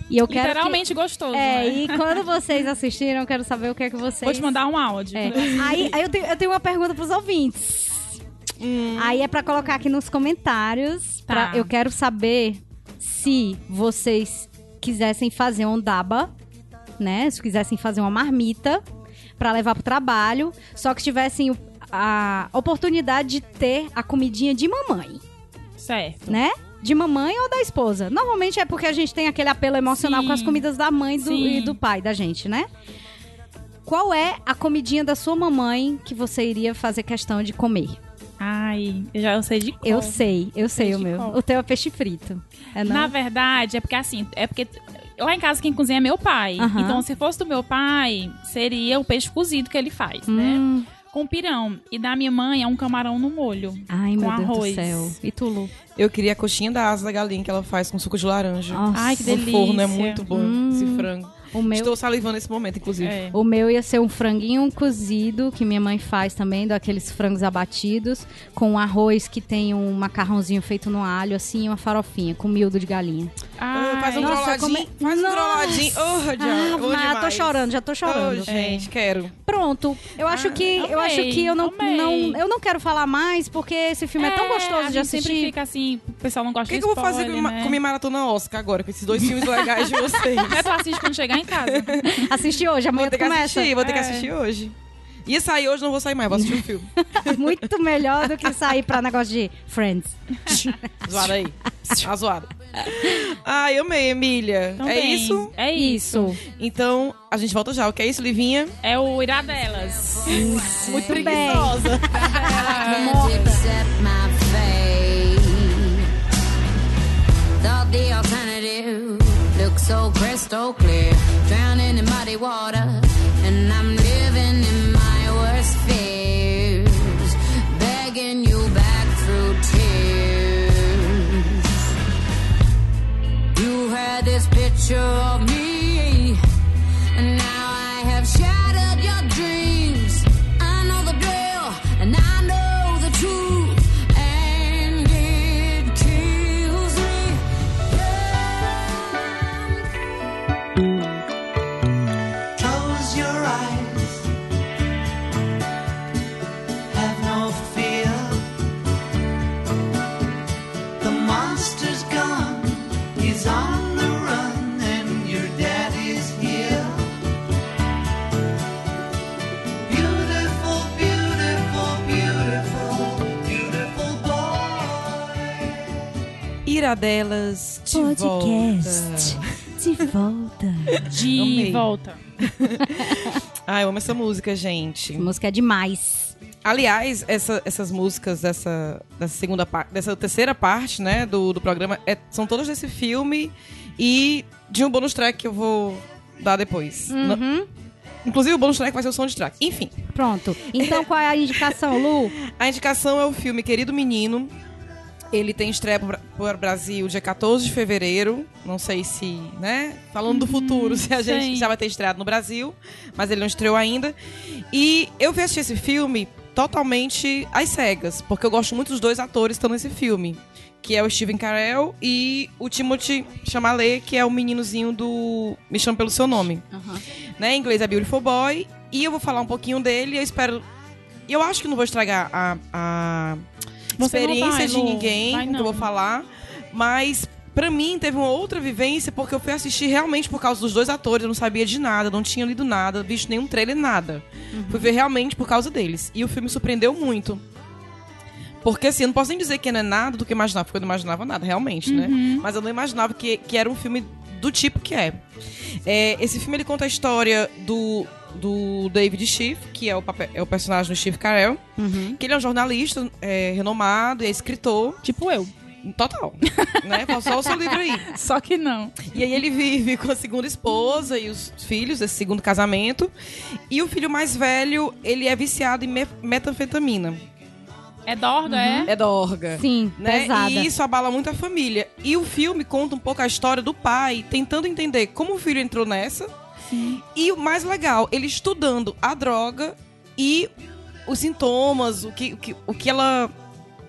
E eu quero Literalmente gostoso. que... É, né? e quando vocês assistirem, eu quero saber o que é que vocês... Vou te mandar um áudio. É. Aí, aí eu, tenho, eu tenho uma pergunta pros ouvintes. Hum, Aí é pra colocar aqui nos comentários. Tá. pra- eu quero saber se vocês quisessem fazer um daba, né? Se quisessem fazer uma marmita pra levar pro trabalho, só que tivessem a oportunidade de ter a comidinha de mamãe, Certo. né? De mamãe ou da esposa. Normalmente é porque a gente tem aquele apelo emocional Sim. com as comidas da mãe do- e do pai da gente, né? Qual é a comidinha da sua mamãe que você iria fazer questão de comer? Ai, eu já eu sei de cor. Eu sei, eu sei Peixe o meu. qual? O teu é peixe frito. É não? Na verdade, é porque assim, é porque lá em casa quem cozinha é meu pai. Aham. Então, se fosse do meu pai, seria o peixe cozido que ele faz, né? Hum, com pirão. E da minha mãe é um camarão no molho. Ai, meu Com Deus arroz. do céu. E tu, Lu? Eu queria a coxinha da asa da galinha que ela faz com suco de laranja. Nossa. Ai, que No delícia. forno é muito bom Hum. esse frango. O meu, Estou salivando nesse momento, inclusive. É. o meu ia ser um franguinho cozido, que minha mãe faz também, daqueles frangos abatidos, com um arroz que tem um macarrãozinho feito no alho, assim, e uma farofinha, com miúdo de galinha. Ah, faz um Nossa, groladinho. como é- Faz um Nossa. groladinho. Oh, já, Ah, mas tô chorando, já tô chorando. Oh, gente, quero. Pronto. Eu acho que eu amei, acho que eu não, amei. não eu não quero falar mais porque esse filme é, tão gostoso de assistir. sempre fica assim, o pessoal não O gosta que, de que eu vou fazer né? com minha maratona Oscar agora, com esses dois filmes legais de vocês? É tu assiste quando chegar em casa. Hoje, amanhã Vou ter que começa. assistir, vou ter que É. assistir hoje. Ia sair hoje, não vou sair mais, vou assistir o filme. Muito melhor do que sair pra negócio de Friends. Zoada aí. Tá zoada. Ai, amei, Emília. Então é bem, isso? É isso. Então, a gente volta já. O que é isso, Livinha? É o Iradelas. Muito bem. Preguiçosa. Looks so crystal clear. Drowning in muddy water, and I'm living in my worst fears. Begging you back through tears. You had this picture of me, boy. Iradelas de volta. de volta. De Amei. volta. Ai, eu amo essa música, gente. Essa música é demais. Aliás, essa- essas músicas dessa, dessa segunda parte, dessa terceira parte, né, do, do programa, é- são todas desse filme e de um bônus track que eu vou dar depois. Uhum. inclusive, o bônus track vai ser o soundtrack. Enfim, Pronto. Então qual é a indicação, Lu? a indicação é o filme Querido Menino. Ele tem estreia para o Brasil dia 14 de fevereiro. Não sei se, né? Falando do futuro, se a gente sim. já vai ter estreado no Brasil. Mas ele não estreou ainda. E eu vi assistir esse filme totalmente às cegas. Porque eu gosto muito dos dois atores que estão nesse filme. Que é o Steven Carell e o Timothy Chalamet, que é o meninozinho do Me Chama Pelo Seu Nome. Né? Em inglês é Beautiful Boy. E eu vou falar um pouquinho dele. Eu espero... Eu acho que não vou estragar a- a experiência vai, de ninguém Vai que eu vou falar, mas pra mim teve uma outra vivência porque eu fui assistir realmente por causa dos dois atores, eu não sabia de nada, não tinha lido nada, visto nenhum trailer, nada. Uhum. Fui ver realmente por causa deles. E o filme surpreendeu muito. Porque assim, eu não posso nem dizer que não é nada do que eu imaginava, porque eu não imaginava nada, realmente, né? Uhum. Mas eu não imaginava que, que era um filme do tipo que é. É, esse filme ele conta a história do, do David Schiff, que é o, papel, é o personagem do Steve Carell, que ele é um jornalista é, renomado, é escritor, Tipo eu. total, né? Só o seu livro aí. Só que não. E aí ele vive com a segunda esposa e os filhos desse segundo casamento. E o filho mais velho, ele é viciado em me- metanfetamina. É Dorga, é? É dorga. Sim, Né? pesada. E isso abala muito a família. E o filme conta um pouco a história do pai, tentando entender como o filho entrou nessa. E o mais legal, ele estudando a droga e os sintomas, o que, o que, o que ela.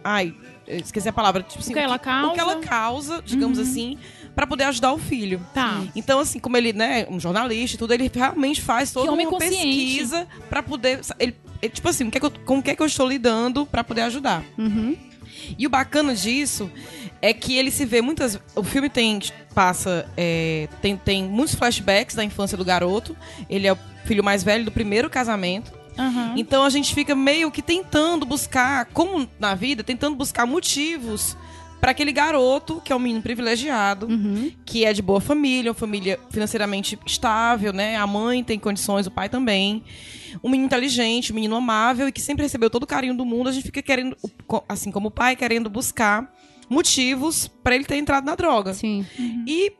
Ai, esqueci a palavra. Tipo assim, que ela O que causa. ela causa, digamos assim, pra poder ajudar o filho. Tá. Então, assim, como ele, né, um jornalista e tudo, ele realmente faz toda uma pesquisa pra poder. Ele, ele, tipo assim, o que é que com o é que eu estou lidando pra poder ajudar. Uhum. E o bacana disso é que ele se vê muitas. O filme tem passa é, tem, tem muitos flashbacks da infância do garoto. Ele é o filho mais velho do primeiro casamento. Aham. Então a gente fica meio que tentando buscar, como na vida, tentando buscar motivos para aquele garoto que é um menino privilegiado, que é de boa família, uma família financeiramente estável, né? A mãe tem condições, o pai também. Um menino inteligente, um menino amável e que sempre recebeu todo o carinho do mundo. A gente fica querendo, assim como o pai, querendo buscar motivos para ele ter entrado na droga. Sim. E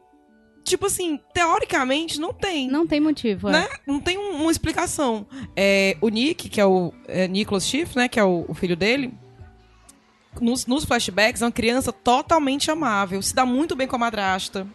tipo assim, teoricamente não tem. Não tem motivo. é. né? Não tem um- uma explicação. É, o Nick, que é o é, Nicholas Schiff, né? Que é o, o filho dele. Nos, nos flashbacks, é uma criança totalmente amável. Se dá muito bem com a madrasta.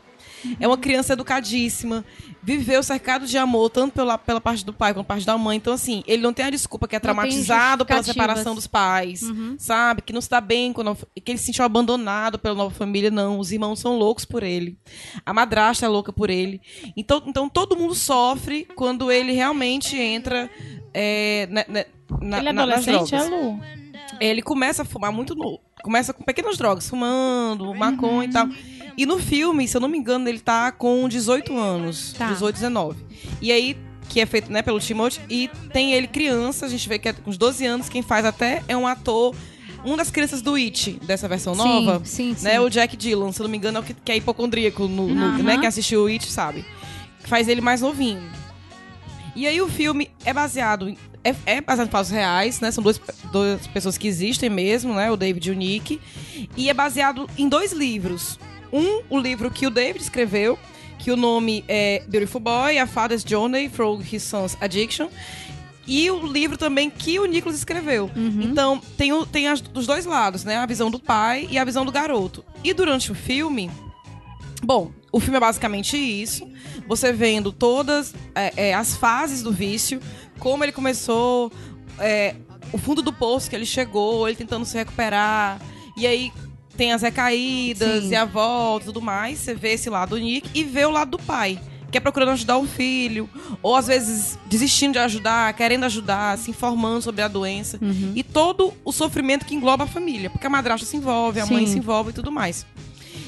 É uma criança educadíssima. Viveu cercado de amor, tanto pela, pela parte do pai quanto pela parte da mãe. Então, assim, ele não tem a desculpa que é traumatizado pela separação dos pais. Sabe? Que não se dá bem, quando, que ele se sentiu abandonado pela nova família. Não, os irmãos são loucos por ele. A madrasta é louca por ele. Então, então todo mundo sofre quando ele realmente entra é, na, na, na, Ele é na- nas é drogas. Lu? Ele começa a fumar muito novo. Começa com pequenas drogas, fumando, maconha e tal. E no filme, se eu não me engano, ele tá com 18 anos. Tá. 18, 19. E aí, que é feito né, pelo Timothy, e tem ele criança, a gente vê que é com uns 12 anos, quem faz até é um ator, uma das crianças do It, dessa versão Sim, nova. sim, sim. Né, o Jack Dylan, se eu não me engano, é o que, que é hipocondríaco, no, no- né, que assistiu o It, sabe? Faz ele mais novinho. E aí o filme é baseado em- é, é baseado em fatos reais, né? São duas, duas pessoas que existem mesmo, né? O David e o Nick. E é baseado em dois livros. Um, o livro que o David escreveu, que o nome é Beautiful Boy, A Father's Journey Through His Son's Addiction. E o livro também que o Nicholas escreveu. Então, tem, o, tem as, dos dois lados, né? A visão do pai e a visão do garoto. E durante o filme, Bom, o filme é basicamente isso. Você vendo todas é, é, as fases do vício, como ele começou, é, o fundo do poço que ele chegou, ele tentando se recuperar. E aí tem as recaídas Sim. e a volta e tudo mais. Você vê esse lado do Nick e vê o lado do pai. Que é procurando ajudar o filho, ou às vezes desistindo de ajudar, querendo ajudar, se informando sobre a doença. E todo o sofrimento que engloba a família. Porque a madrasta se envolve, a mãe Sim. se envolve e tudo mais.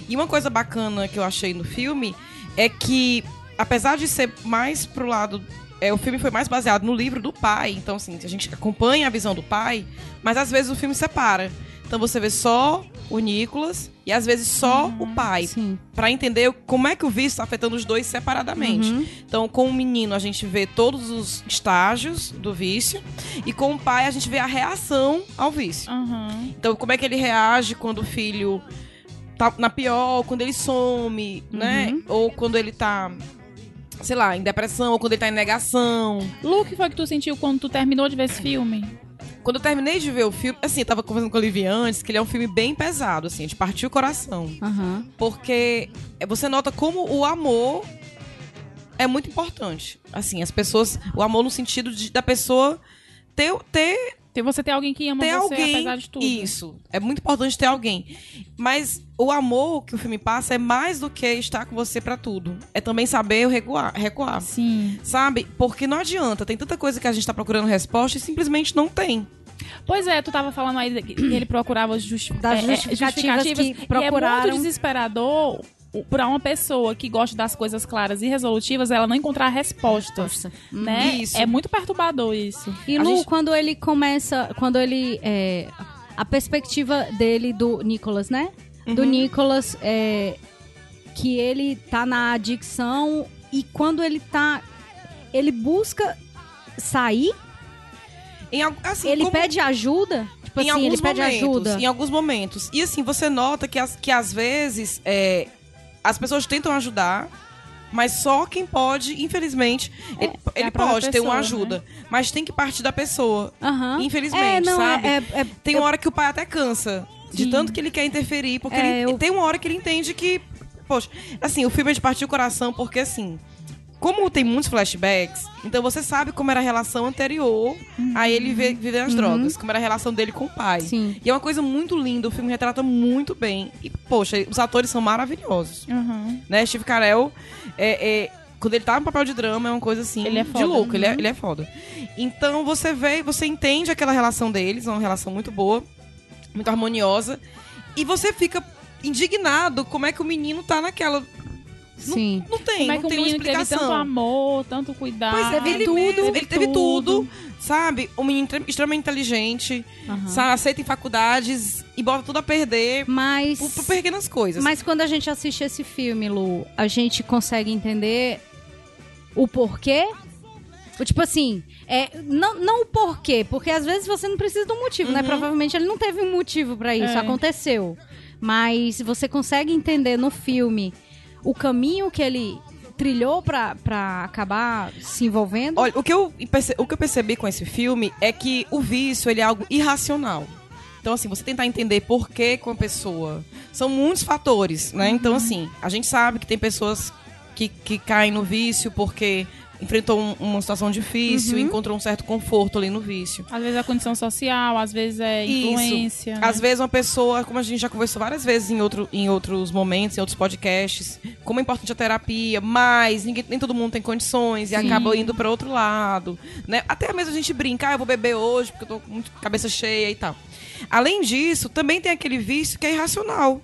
E uma coisa bacana que eu achei no filme é que, apesar de ser mais pro lado. É, o filme foi mais baseado no livro do pai. Então, assim, a gente acompanha a visão do pai, mas às vezes o filme separa. Então você vê só o Nicholas e às vezes só o pai. Pra entender como é que o vício está afetando os dois separadamente. Uhum. Então, com o menino, a gente vê todos os estágios do vício. E com o pai, a gente vê a reação ao vício. Aham. Então, como é que ele reage quando o filho tá na pior, quando ele some, né? Ou quando ele tá, sei lá, em depressão, ou quando ele tá em negação. Lu, o que foi que tu sentiu quando tu terminou de ver esse filme? Quando eu terminei de ver o filme, assim, eu tava conversando com a Olivia antes, que ele é um filme bem pesado, assim, de partir o coração. Aham. Porque você nota como o amor é muito importante. Assim, as pessoas. O amor no sentido de, da pessoa ter, ter Tem você ter alguém que ama ter você alguém. apesar de tudo. Isso. É muito importante ter alguém. Mas o amor que o filme passa é mais do que estar com você pra tudo. É também saber recuar. recuar Sim. sabe? Porque não adianta. Tem tanta coisa que a gente tá procurando resposta e simplesmente não tem. Pois é, tu tava falando aí que ele procurava justi Das é, é, justificativas que E é procuraram. muito desesperador pra uma pessoa que gosta das coisas claras e resolutivas, ela não encontrar respostas, né? Isso. É muito perturbador isso. E Lu, gente- quando ele começa, quando ele. é, a perspectiva dele do Nicholas, né? Do Nicholas, é, que ele tá na adicção e quando ele tá. Ele busca sair, Em, assim, ele como- pede ajuda. Tipo em assim, ele alguns pede momentos, ajuda. Em alguns momentos. E assim, você nota que, as, que às vezes é, as pessoas tentam ajudar, mas só quem pode, infelizmente, ele, é ele a própria pode ter uma pessoa, ajuda. Mas tem que partir da pessoa. Aham. Infelizmente, é, não, sabe? É, é, é- Tem uma hora que o pai até cansa. De Sim. tanto que ele quer interferir. Porque É, ele, eu- tem uma hora que ele entende que. Poxa, assim, o filme é de partir o coração, porque assim. Como tem muitos flashbacks, então você sabe como era a relação anterior a ele ver- viver as drogas, como era a relação dele com o pai. Sim. E é uma coisa muito linda, o filme retrata muito bem. E, poxa, os atores são maravilhosos. Uhum. Né? Steve Carell, é, é, quando ele tá no papel de drama, é uma coisa assim, Ele é de foda, louco, ele, é, uhum. ele é foda. Então você vê, você entende aquela relação deles, é uma relação muito boa, muito harmoniosa, e você fica indignado como é que o menino tá naquela. Sim. Não tem, Como é não que o tem uma menino teve explicação. tanto amor, tanto cuidado? Pois é, ele tudo, mesmo, teve ele teve tudo. tudo, sabe? Um menino tre- extremamente inteligente, Aham. sabe? aceita em faculdades e bota tudo a perder Mas. por, por pequenas coisas. Mas quando a gente assiste esse filme, Lu, a gente consegue entender o porquê? Tipo assim, é, não, não o porquê, porque às vezes você não precisa de um motivo, né? Provavelmente ele não teve um motivo pra isso, É. aconteceu. Mas você consegue entender no filme o caminho que ele trilhou pra acabar se envolvendo. Olha, o que, eu, o que eu percebi com esse filme é que o vício ele é algo irracional. Então, assim, você tentar entender por que com a pessoa. São muitos fatores, né? Então, assim, a gente sabe que tem pessoas que, que caem no vício porque enfrentou um- uma situação difícil, encontrou um certo conforto ali no vício. Às vezes é condição social, às vezes é influência. né? Às vezes uma pessoa, como a gente já conversou várias vezes em, outro, em outros momentos, em outros podcasts, como é importante a terapia, mas ninguém, nem todo mundo tem condições e Sim. acaba indo para outro lado, né? Até mesmo a gente brinca, ah, eu vou beber hoje porque eu tô com muito cabeça cheia e tal. Além disso, também tem aquele vício que é irracional.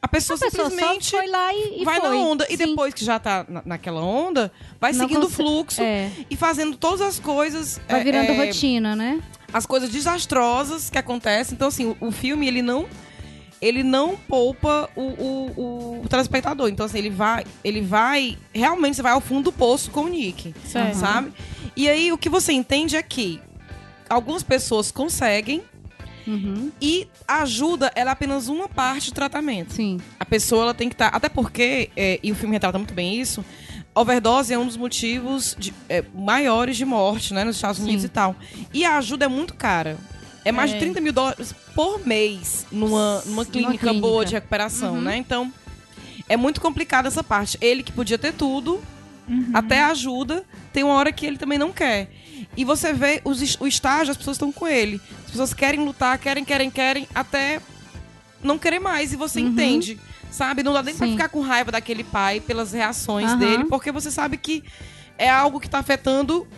A pessoa, a pessoa simplesmente foi lá e, e vai foi. na onda e Sim. depois que já tá na- naquela onda, vai Não seguindo o fluxo é. e fazendo todas as coisas Vai é, virando é, rotina, né? as coisas desastrosas que acontecem. Então, assim, o, o filme, ele não. Ele não poupa o, o, o telespectador. Então, assim, ele vai. Ele vai. Realmente, você vai ao fundo do poço com o Nick. Certo. Sabe? E aí, o que você entende é que algumas pessoas conseguem Uhum. e a ajuda ela é apenas uma parte do tratamento. Sim. A pessoa ela tem que estar. Até porque, é, e o filme retrata muito bem isso, overdose é um dos motivos de- é, maiores de morte, né, nos Estados Unidos Sim. e tal. E a ajuda é muito cara. É mais É. de 30 mil dólares por mês numa, numa clínica, clínica. boa de recuperação, Uhum. né? Então, é muito complicado essa parte. Ele que podia ter tudo, Uhum. até ajuda, tem uma hora que ele também não quer. E você vê os, o estágio, as pessoas estão com ele. As pessoas querem lutar, querem, querem, querem, até não querer mais. E você Uhum. entende, sabe? Não dá nem pra Sim. ficar com raiva daquele pai pelas reações Aham. dele, porque você sabe que é algo que tá afetando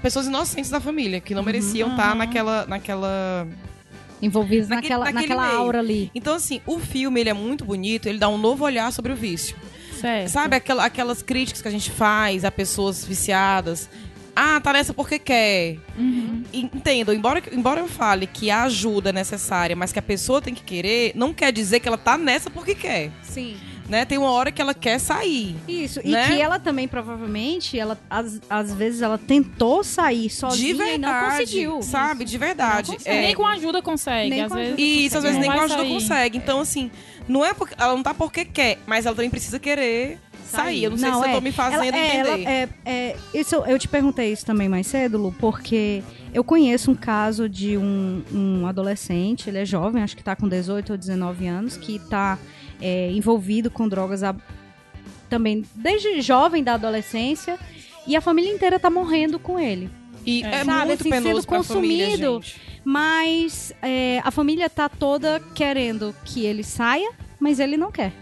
pessoas inocentes da família, que não mereciam estar Aham. naquela, naquela Envolvidos Naquele- naquela, naquela meio. aura ali. Então, assim, o filme ele é muito bonito, ele dá um novo olhar sobre o vício. Certo. Sabe aquela- aquelas críticas que a gente faz a pessoas viciadas? Ah, tá nessa porque quer. Uhum. Entendo, embora, embora eu fale que a ajuda é necessária, mas que a pessoa tem que querer, não quer dizer que ela tá nessa porque quer. Sim. Né? Tem uma hora que ela quer sair. Isso. Né? E que ela também, provavelmente, ela às, às vezes ela tentou sair sozinha de verdade. e não conseguiu. Sabe? De verdade. Consegue. É, Nem com ajuda consegue. Nem às com vezes. ajuda isso às vezes Não nem com ajuda sair. consegue. Então, assim, não é porque. Ela não tá porque quer, mas ela também precisa querer sair. Eu não sei se eu tô me fazendo ela, é, entender. ela- é, é, isso, eu te perguntei isso também mais cedo, Lu, porque eu conheço um caso de um, um adolescente, ele é jovem, acho que tá com 18 ou 19 anos, que tá é, envolvido com drogas há- também desde jovem da adolescência, e a família inteira tá morrendo com ele. E É. é, Sabe, muito assim, penoso sendo família, consumido. gente. Mas é, a família tá toda querendo que ele saia, mas ele não quer.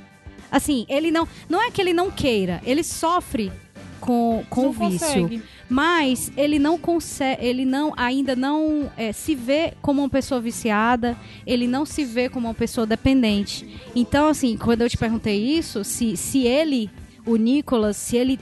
Assim, ele não. Não é que ele não queira, ele sofre com, com Não o vício. consegue. Mas ele não consegue, ele não ainda não é, se vê como uma pessoa viciada, ele não se vê como uma pessoa dependente. Então, assim, quando eu te perguntei isso, se, se ele, o Nicolas, se ele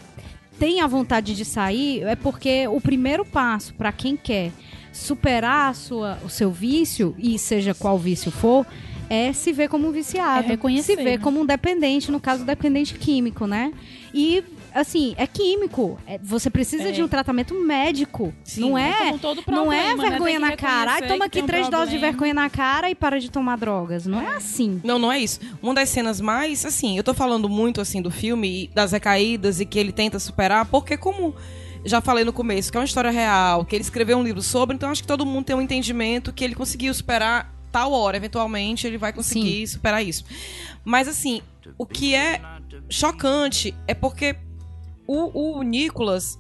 tem a vontade de sair, é porque o primeiro passo para quem quer superar sua, o seu vício, e seja qual vício for, é se ver como um viciado. É reconhecer, se ver né? como um dependente, no caso, dependente químico, né? E, assim, é químico. É- você precisa É. de um tratamento médico. Sim, não É é, como todo não é problema, né? vergonha que na cara. Ai, toma aqui um três doses de problema. vergonha na cara e para de tomar drogas. Não é assim. Não, não é isso. Uma das cenas mais, assim, eu tô falando muito, assim, do filme, das recaídas e que ele tenta superar, porque como já falei no começo, que é uma história real, que ele escreveu um livro sobre, então acho que todo mundo tem um entendimento que ele conseguiu superar tal hora, eventualmente ele vai conseguir superar isso. Mas, assim, o que é chocante é porque o, o Nicolas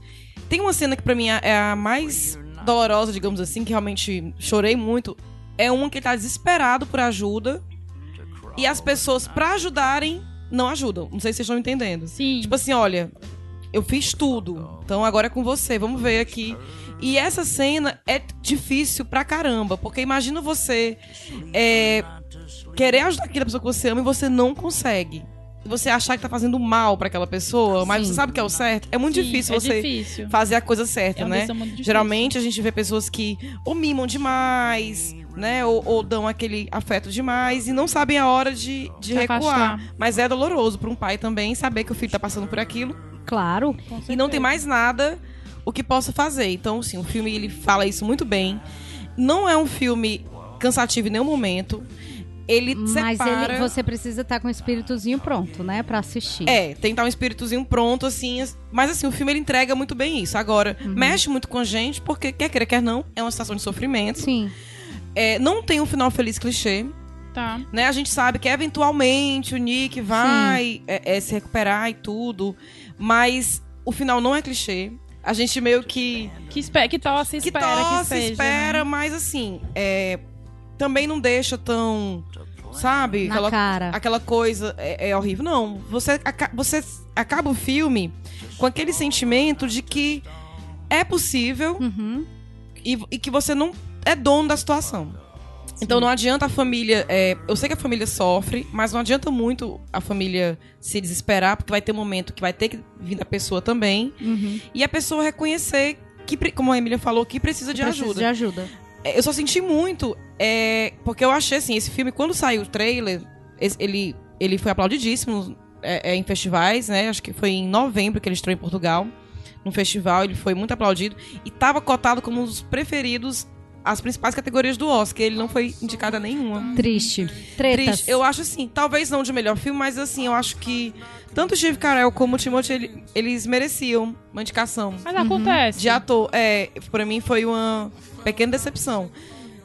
tem uma cena que pra mim é é a mais dolorosa, digamos assim, que realmente chorei muito. É uma que ele tá desesperado por ajuda e as pessoas, pra ajudarem, não ajudam. Não sei se vocês estão entendendo. Sim. Tipo assim, olha, eu fiz tudo, então agora é com você, vamos ver aqui. E essa cena é difícil pra caramba, porque imagina você é, querer ajudar aquela pessoa que você ama e você não consegue. Você achar que tá fazendo mal pra aquela pessoa, mas Sim. você sabe que é o certo. É muito Sim, difícil é você difícil. fazer a coisa certa, É né? Geralmente a gente vê pessoas que ou mimam demais, né? Ou, ou dão aquele afeto demais e não sabem a hora de, de recuar. afastar. Mas é doloroso para um pai também saber que o filho tá passando por aquilo Claro. E não tem mais nada o que possa fazer. Então, sim, o filme ele fala isso muito bem. Não é um filme cansativo em nenhum momento. ele Mas separa... ele, você precisa estar com o espíritozinho pronto, né? Pra assistir. É, tem que estar um espíritozinho pronto, assim. as- Mas assim, o filme ele entrega muito bem isso. Agora, Uhum. mexe muito com a gente, porque quer queira, quer não, é uma situação de sofrimento. Sim. É, não tem um final feliz clichê. Tá. né? A gente sabe que eventualmente o Nick vai é, é, se recuperar e tudo, mas o final não é clichê. A gente meio que Que, espera, que tosse que espera que tosse, seja. espera, né? mas assim, é, também não deixa tão, sabe? Na aquela, cara. aquela coisa é, é horrível. Não, você, aca- você acaba o filme com aquele sentimento de que é possível Uhum. e, e que você não é dono da situação. Então não adianta a família. é, eu sei que a família sofre, mas não adianta muito a família se desesperar, porque vai ter um momento que vai ter que vir da pessoa também. Uhum. E a pessoa reconhecer que, como a Emília falou, que precisa de Precisa ajuda. de ajuda. É, Eu só senti muito, é, porque eu achei assim, esse filme, quando saiu o trailer, ele, ele foi aplaudidíssimo é, é, em festivais, né? Acho que foi em novembro que ele estreou em Portugal. No festival, ele foi muito aplaudido. E estava cotado como um dos preferidos as principais categorias do Oscar. Ele não foi indicado a nenhuma. Triste. Tretas. Triste. Eu acho assim, talvez não de melhor filme, mas assim, eu acho que tanto o Steve Carell como o Timothy, ele- eles mereciam uma indicação Mas acontece. de ator. É, pra mim foi uma pequena decepção.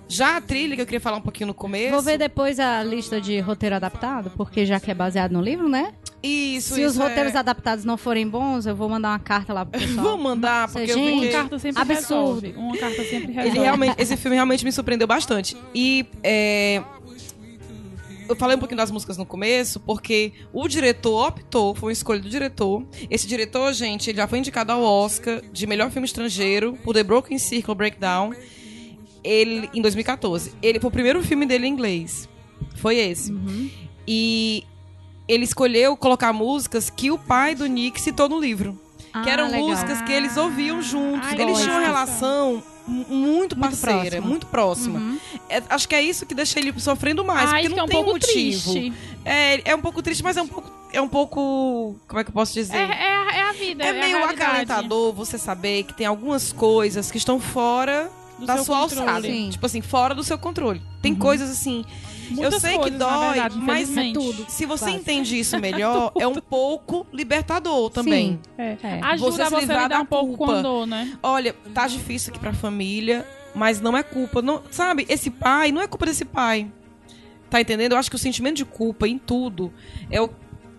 Já a trilha, que eu queria falar um pouquinho no começo. Vou ver depois a lista de roteiro adaptado, porque já que é baseado no livro, né? Isso, Se isso os roteiros é... adaptados não forem bons, eu vou mandar uma carta lá pro pessoal. Vou mandar, porque eu Gente, Uma carta sempre Absurdo. resolve. Uma carta sempre resolve. Ele realmente, esse filme realmente me surpreendeu bastante. E é, eu falei um pouquinho das músicas no começo, porque o diretor optou, foi uma escolha do diretor. Esse diretor, gente, ele já foi indicado ao Oscar de melhor filme estrangeiro por The Broken Circle Breakdown. Ele em 2014. Ele foi o primeiro filme dele em inglês. Foi esse. E ele escolheu colocar músicas que o pai do Nick citou no livro. que Ah, eram legal. músicas que eles ouviam juntos. Ai, eles tinham uma relação mu- muito parceira, próxima. muito próxima. É, acho que é isso que deixa ele sofrendo mais, Ai, porque não um tem pouco motivo. triste. É, é um pouco triste, mas é um pouco, é um pouco, como é que eu posso dizer? É, é, é a vida. É É, meio acalentador você saber que tem algumas coisas que estão fora Do da sua controle. alçada. Sim. Tipo assim, fora do seu controle. Tem coisas assim. Muitas eu sei coisas, que dói, verdade, mas infelizmente. tudo. se você Quase. entende isso melhor, é um pouco libertador também. É. É. Ajuda Você você, a lidar da um pouco culpa. com a dor, né? Olha, tá difícil aqui pra família, mas não é culpa. Não, sabe, esse pai, não é culpa desse pai. Tá entendendo? Eu acho que o sentimento de culpa em tudo é o,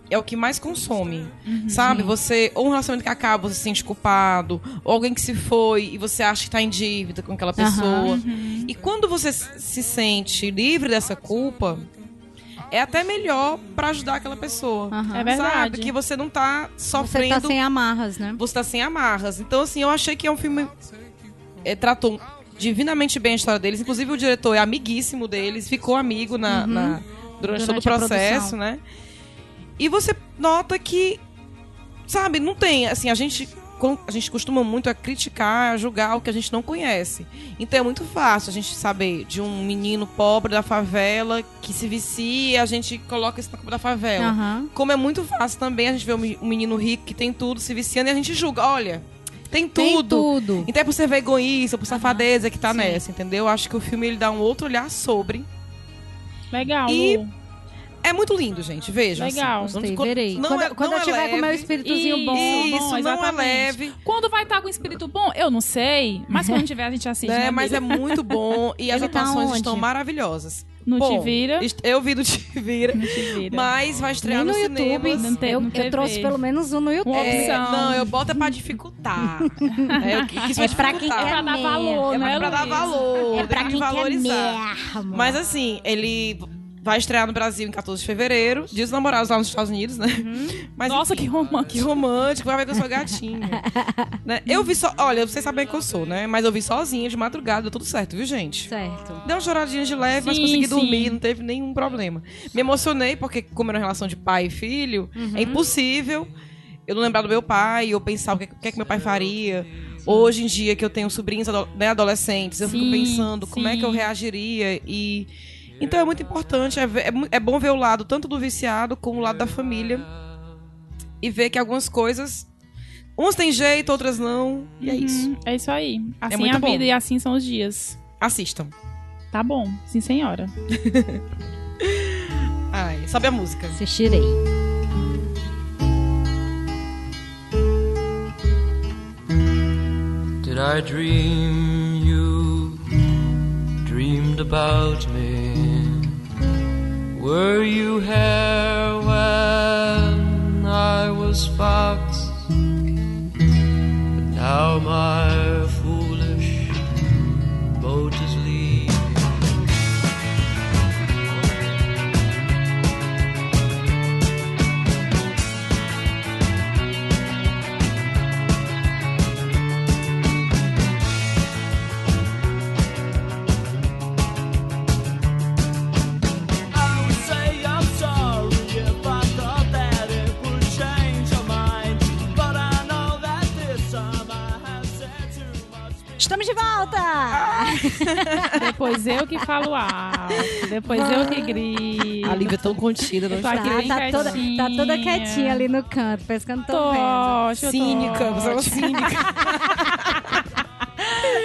é o que mais consome. sabe? Você, ou um relacionamento que acaba, você se sente culpado, ou alguém que se foi e você acha que tá em dívida com aquela pessoa. E quando você se sente livre dessa culpa, é até melhor pra ajudar aquela pessoa. Aham. É verdade. Sabe? Que você não tá Você sofrendo tá sem amarras, né? você tá sem amarras. Então, assim, eu achei que é um filme. É, tratou divinamente bem a história deles. Inclusive, o diretor é amiguíssimo deles, ficou amigo na, na- durante, todo o Durante processo, produção. né? E você nota que, sabe, não tem. Assim, a gente. A gente costuma muito a criticar, a julgar o que a gente não conhece. Então é muito fácil a gente saber de um menino pobre da favela que se vicia, a gente coloca isso na culpa da favela. Aham. Como é muito fácil também a gente ver um me- menino rico que tem tudo se viciando e a gente julga. Olha, tem Tem tudo. tudo. Então é por ser egoísta, por safadeza que tá nessa, entendeu? Acho que o filme ele dá um outro olhar sobre. Legal, E-. É muito lindo, gente. Vejam. Legal. assim. Gostei, Não- verei. Não quando é, quando não eu é tiver com o meu leve. espíritozinho bom. Isso, bom, não é exatamente. leve. Quando vai estar com espírito bom, eu não sei. Mas quando tiver, a gente assiste. né? né, Mas é muito bom e as Ele tá atuações onde? estão maravilhosas. No Bom, Te Vira. Eu vi do Te Vira, No Te Vira. mas vai estrear Nem no no YouTube. cinemas. Não tem- eu, no eu trouxe pelo menos um no YouTube. Uma É, opção. não, eu boto é pra dificultar. é, eu quis É pra quem dificultar. É pra dar valor, É né, pra dar valor, É pra tem quem valorizar. quer mesmo. Mas assim, ele vai estrear no Brasil em 14 de fevereiro. Dia dos namorados lá nos Estados Unidos, né? Mas, Nossa, enfim, que romântico. que romântico, vai ver que eu sou gatinha. né? Eu vi só. Olha, vocês sabem que eu sou, né? Mas eu vi sozinha de madrugada, deu tudo certo, viu, gente? Certo. Deu uma choradinha de leve, mas Sim, consegui sim. dormir, não teve nenhum problema. Me emocionei, porque, como era uma relação de pai e filho, é impossível eu não lembrar do meu pai, ou pensar o que, o que, é que meu pai faria. Hoje em dia, que eu tenho sobrinhos né, adolescentes, eu fico Sim, pensando como é que eu reagiria. E. Então é muito importante, é, ver- é é bom ver o lado tanto do viciado como o lado da família. E ver que algumas coisas. Umas têm jeito, outras não. E é isso. Uhum, É isso aí. Assim é, muito a bom. vida e assim são os dias. Assistam. Tá bom, sim senhora. Sobe a música. Assistirei. Did I dream dreamed about me? Were you here when I was fox? But now my Depois eu que falo alto. Depois eu que grito. A Lívia é tão contida, não aqui está. bem tá, toda, quietinha. tá toda quietinha ali no canto, não tô, Tô, Cínica, você é cínica.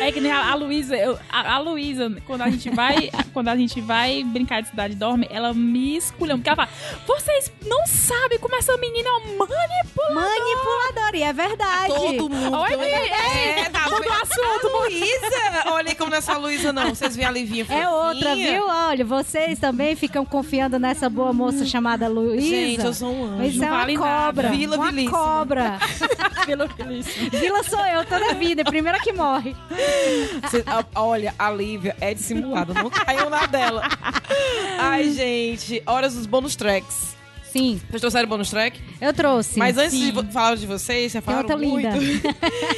É que nem a, a Luísa, a, a Luísa, quando a gente vai, quando a gente vai brincar de cidade dorme, ela me esculha, porque ela fala: "Vocês não sabem como essa menina é uma manipuladora". Manipulador, e é verdade. Todo mundo. Oi, tem- Mi, é, tá muda o vendo? assunto. Luísa! Olha aí como não é só a Luísa, não. Vocês veem a Livinha É outra, viu? Olha, vocês também ficam confiando nessa boa moça chamada Luísa. Gente, eu sou um anjo. Isso é uma vale nada. cobra. Vila uma Vilíssima. cobra. Pelo Felício. Vila sou eu toda vida, primeira que morre. A- olha, a Lívia é dissimulada, não caiu na dela. Ai, gente, horas dos bônus tracks. Sim, Vocês trouxeram bônus track? eu trouxe. Mas antes de sim. vo- falar de vocês, já falaram outra muito. linda.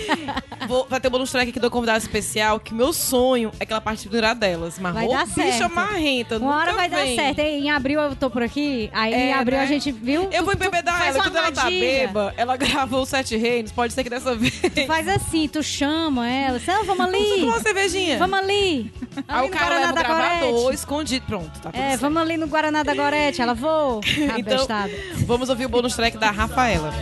Vou, vai ter bônus track aqui do convidado especial, que meu sonho é que ela participe delas. Mas Vai dar bicha certo. marrenta, Uma hora vai dar vem. certo. Em abril eu tô por aqui, aí em É, abril né? a gente viu. Eu vou tu- tu embebedar ela, quando ela tá beba, ela gravou os Sete Reinos, pode ser que dessa vez. Tu faz assim, tu chama ela. "Ah, vamos Vamos ali. tomar uma cervejinha. Vamos ali. Aí Ali o no cara leva o gravador Gorete. escondido. Pronto, tá É, certo. vamos ali no Guaraná da Gorete. Ela vou. Então, vamos ouvir o bônus track da Rafaela.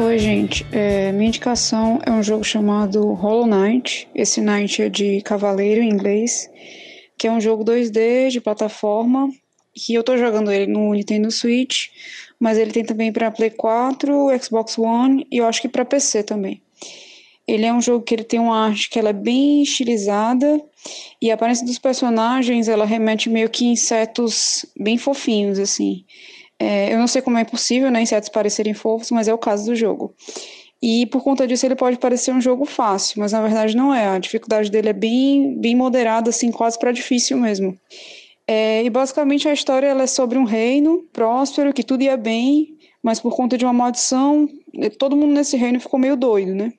Oi, gente. É, minha indicação é um jogo chamado Hollow Knight. Esse Knight é de cavaleiro em inglês, que é um jogo 2D de plataforma. Que eu tô jogando ele no Nintendo Switch, mas ele tem também para Play 4, Xbox One e eu acho que para PC também. Ele é um jogo que ele tem uma arte que ela é bem estilizada e a aparência dos personagens ela remete meio que insetos bem fofinhos assim. É, eu não sei como é possível, né, insetos parecerem fofos, mas é o caso do jogo. E por conta disso ele pode parecer um jogo fácil, mas na verdade não é. A dificuldade dele é bem, bem moderada, assim, quase para difícil mesmo. É, e basicamente a história é sobre um reino próspero, que tudo ia bem, mas por conta de uma maldição, todo mundo nesse reino ficou meio doido, né?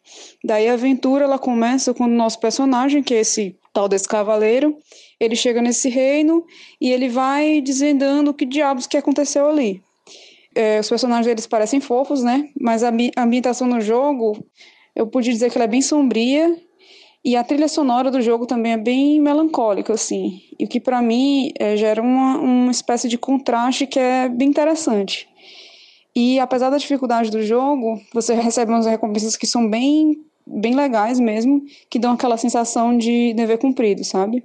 Daí a aventura ela começa quando o nosso personagem, que é esse tal desse cavaleiro, ele chega nesse reino e ele vai desvendando o que diabos que aconteceu ali. É, os personagens deles parecem fofos, né? Mas a ambi- a ambientação no jogo, eu pude dizer que ela é bem sombria e a trilha sonora do jogo também é bem melancólica, assim. E o que pra mim é, gera uma, uma espécie de contraste que é bem interessante. E apesar da dificuldade do jogo, você recebe umas recompensas que são bem, bem legais mesmo, que dão aquela sensação de dever cumprido, sabe?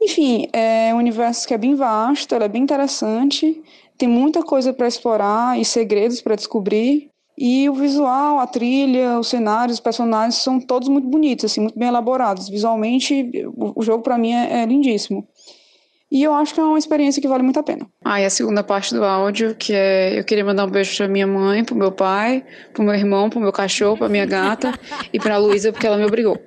Enfim, é um universo que é bem vasto, é bem interessante, tem muita coisa para explorar e segredos para descobrir. E o visual, a trilha, os cenários, os personagens são todos muito bonitos, assim, muito bem elaborados. Visualmente, o jogo para mim é, é lindíssimo. E eu acho que é uma experiência que vale muito a pena. Ah, e a segunda parte do áudio, que é eu queria mandar um beijo pra minha mãe, pro meu pai, pro meu irmão, pro meu cachorro, pra minha gata e pra Luísa, porque ela me obrigou.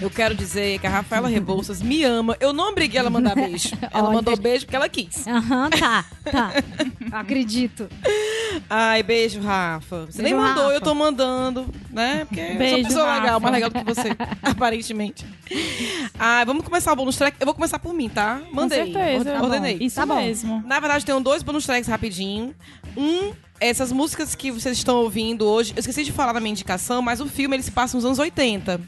Eu quero dizer que a Rafaela Rebouças me ama. Eu não obriguei ela a mandar beijo. Ela Olha. mandou beijo porque ela quis. Aham, tá, tá. Acredito. Ai, beijo, Rafa. Você nem Beijo, mandou, Rafa. eu tô mandando, né? Porque eu sou Beijo, pessoa legal, mais legal do que você, aparentemente. Ah, vamos começar o bônus track. Eu vou começar por mim, tá? Mandei. Com certeza. Orde- Ordenei. Isso Tá bom. mesmo. Na verdade, tenho dois bônus tracks rapidinho. Um, essas músicas que vocês estão ouvindo hoje. Eu esqueci de falar na minha indicação, mas o filme ele se passa nos anos 80.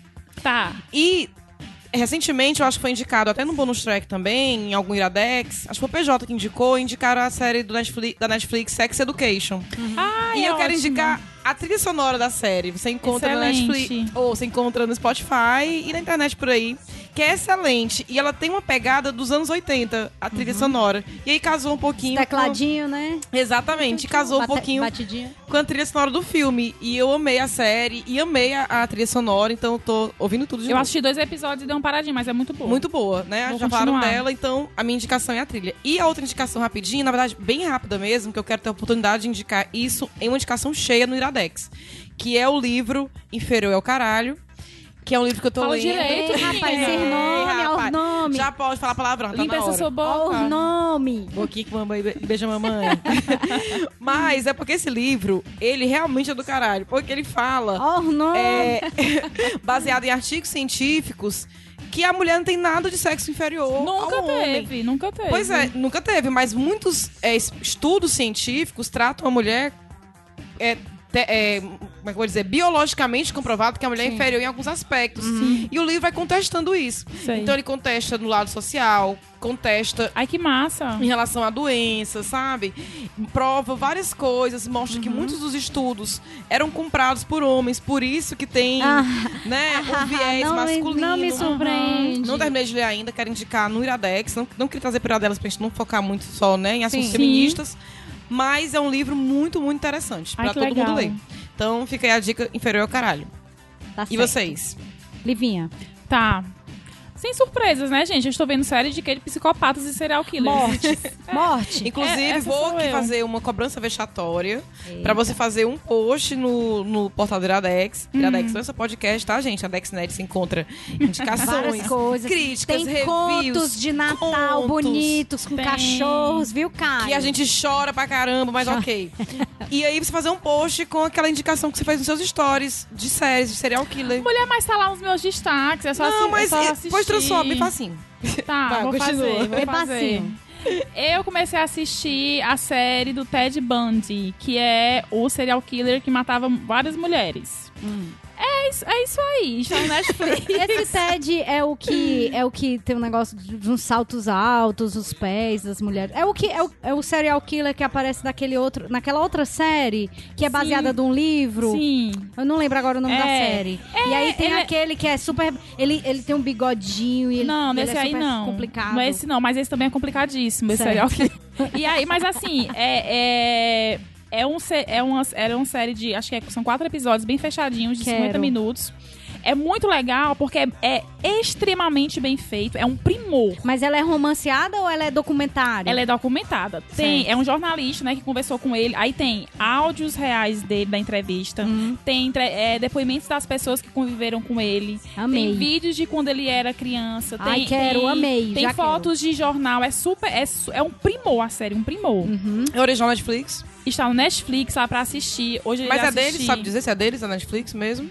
Tá. E recentemente, eu acho que foi indicado até no bônus track também, em algum Iradex. Acho que foi o PJ que indicou, indicaram a série do Netflix, da Netflix Sex Education. Ah, e é eu quero ótimo. indicar a trilha sonora da série. Você encontra Excelente. na Netflix, ou você encontra no Spotify e na internet por aí, que é excelente. E ela tem uma pegada dos anos 80, a trilha sonora. E aí casou um pouquinho. Tecladinho, né? Com... Exatamente, casou um pouquinho Batidinha. com a trilha sonora do filme. E eu amei a série e amei a, a trilha sonora, então eu tô ouvindo tudo de Eu novo. assisti dois episódios e dei uma paradinha, mas é muito boa. Muito boa, né? Vou Já falaram continuar. dela, então a minha indicação é a trilha. E a outra indicação rapidinho, na verdade, bem rápida mesmo, que eu quero ter a oportunidade de indicar isso em uma indicação cheia no Iradex. Que é o livro Inferior ao Caralho. Que é um livro que eu tô Fala lendo. direito, Ei, rapaz, Ei, nome, ó, rapaz, o nome. Já pode falar palavrão, tá Limpa essa sua boca. o nome. Boquinha com mamãe beija a mamãe. Mas é porque esse livro, ele realmente é do caralho. Porque ele fala Ó, o nome. é, baseado em artigos científicos, que a mulher não tem nada de sexo inferior Nunca ao homem. teve, nunca teve. Pois é, nunca teve, mas muitos é, es- estudos científicos tratam a mulher. É, te- é, como é que eu vou dizer? Biologicamente comprovado que a mulher é inferior em alguns aspectos. E o livro vai contestando isso. Sei. Então ele contesta no lado social, contesta Ai, que massa. em relação à doença, sabe? Prova várias coisas, mostra que muitos dos estudos eram comprados por homens, por isso que tem, Ah. né, o viés não, me- masculino. não me surpreende. Não terminei de ler ainda, quero indicar no Iradex. Não, não queria trazer para Iradelas pra gente não focar muito só né, em assuntos Sim. feministas. Mas é um livro muito, muito interessante para todo legal. mundo ler. Então fica aí a dica inferior ao caralho. Tá E certo. vocês? Livinha. Tá. Sem surpresas, né, gente? Eu estou vendo série de que de psicopatas e serial killers. Morte. Morte. Inclusive, É, vou sou aqui eu. fazer uma cobrança vexatória Eita. pra você fazer um post no, no portal do Iradex. Hum. Iradex não é só podcast, tá, gente? A DexNet se encontra indicações, coisas. críticas, Tem reviews, contos de Natal contos, bonitos com Tem. cachorros, viu, Caio? Que a gente chora pra caramba, mas ok. E aí você fazer um post com aquela indicação que você fez nos seus stories de séries, de serial killer. Mulher, mas tá lá nos meus destaques. É só, Não, assi- mas é só assistir. Transforma, bem facinho. Tá, Vai, vou continua. fazer, vou fazer. Eu comecei a assistir a série do Ted Bundy, que é o serial killer que matava várias mulheres. É, isso, é isso aí, está no Netflix. Esse Ted é o que é o que tem um negócio de de uns saltos altos, os pés das mulheres. É o que é o, é o serial killer que aparece naquele outro, naquela outra série que é Sim. baseada num livro. Sim. Eu não lembro agora o nome da É. série. É, e aí tem ele é- aquele que é super. Ele, ele tem um bigodinho e ele, Não, ele nesse é aí não. complicado. Não é esse não, mas esse também é complicadíssimo, esse Certo. serial killer. E aí, mas assim, é, é, um, é uma, era uma série de, acho que é- são quatro episódios bem fechadinhos, de Quero. 50 minutos. É muito legal porque é, é extremamente bem feito, é um primor. Mas ela é romanceada ou ela é documentária? Ela é documentada. Tem, é um jornalista, né, que conversou com ele. Aí tem áudios reais dele da entrevista. Hum. Tem entre- é, depoimentos das pessoas que conviveram com ele. Amei. Tem vídeos de quando ele era criança. Tem, Ai, quero, tem, amei, Tem já fotos de jornal. É super. É, é um primor a série, um primor. Uhum. É original Netflix. Está no Netflix lá pra assistir. Hoje Mas é assistir. deles, sabe dizer se é deles, a Netflix mesmo?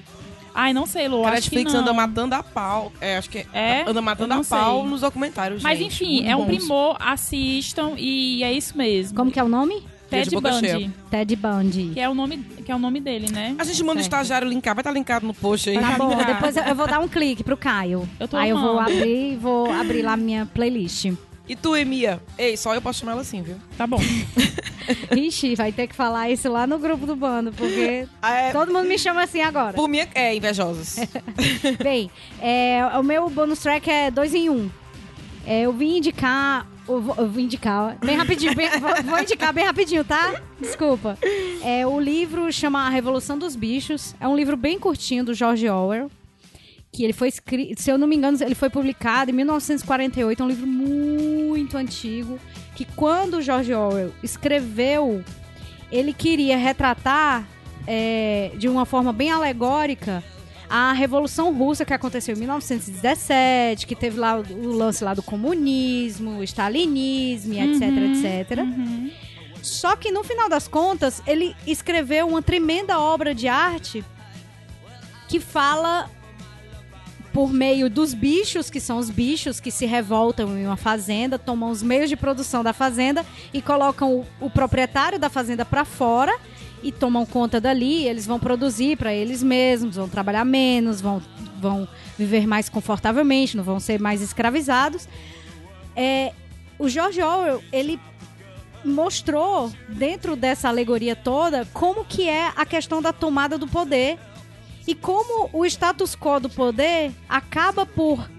Ai, não sei, Lu. a acho Netflix que não. anda matando a pau. É, acho que É? anda matando a pau sei. nos documentários, Mas gente. enfim, Muito é um bons. primor. Assistam e é isso mesmo. Como que é o nome? Ted Bundy. Ted Bundy. Que é, o nome, que é o nome dele, né? A gente manda o estagiário linkar, vai estar linkado no post aí. Tá bom, linkado. depois eu, vou dar um clique pro Caio. Eu tô Aí eu vou amando. abrir, vou abrir lá minha playlist. E tu, Emia? Ei, só eu posso chamar ela assim, viu? Tá bom. Ixi, vai ter que falar isso lá no grupo do bando, porque é, todo mundo me chama assim agora. por minha... É, invejosos. Bem, é, o meu bonus track é dois em um. É, eu vim indicar. Eu vou, eu vou indicar, bem rapidinho, bem- vou, vou indicar bem rapidinho, tá? Desculpa. É, o livro chama A Revolução dos Bichos. É um livro bem curtinho do George Orwell. Que ele foi escrito, se eu não me engano, ele foi publicado em 1948. É um livro muito antigo. Que quando George Orwell escreveu, ele queria retratar é, de uma forma bem alegórica a Revolução Russa que aconteceu em 1917, que teve lá o, lance lá do comunismo, o stalinismo, e etc, etc. Uhum. Só que no final das contas, ele escreveu uma tremenda obra de arte que fala por meio dos bichos, que são os bichos que se revoltam em uma fazenda, tomam os meios de produção da fazenda e colocam o, o proprietário da fazenda para fora e tomam conta dali. Eles vão produzir para eles mesmos, vão trabalhar menos, vão, vão viver mais confortavelmente, não vão ser mais escravizados. É, o George Orwell, ele mostrou dentro dessa alegoria toda como que é a questão da tomada do poder e como o status quo do poder acaba por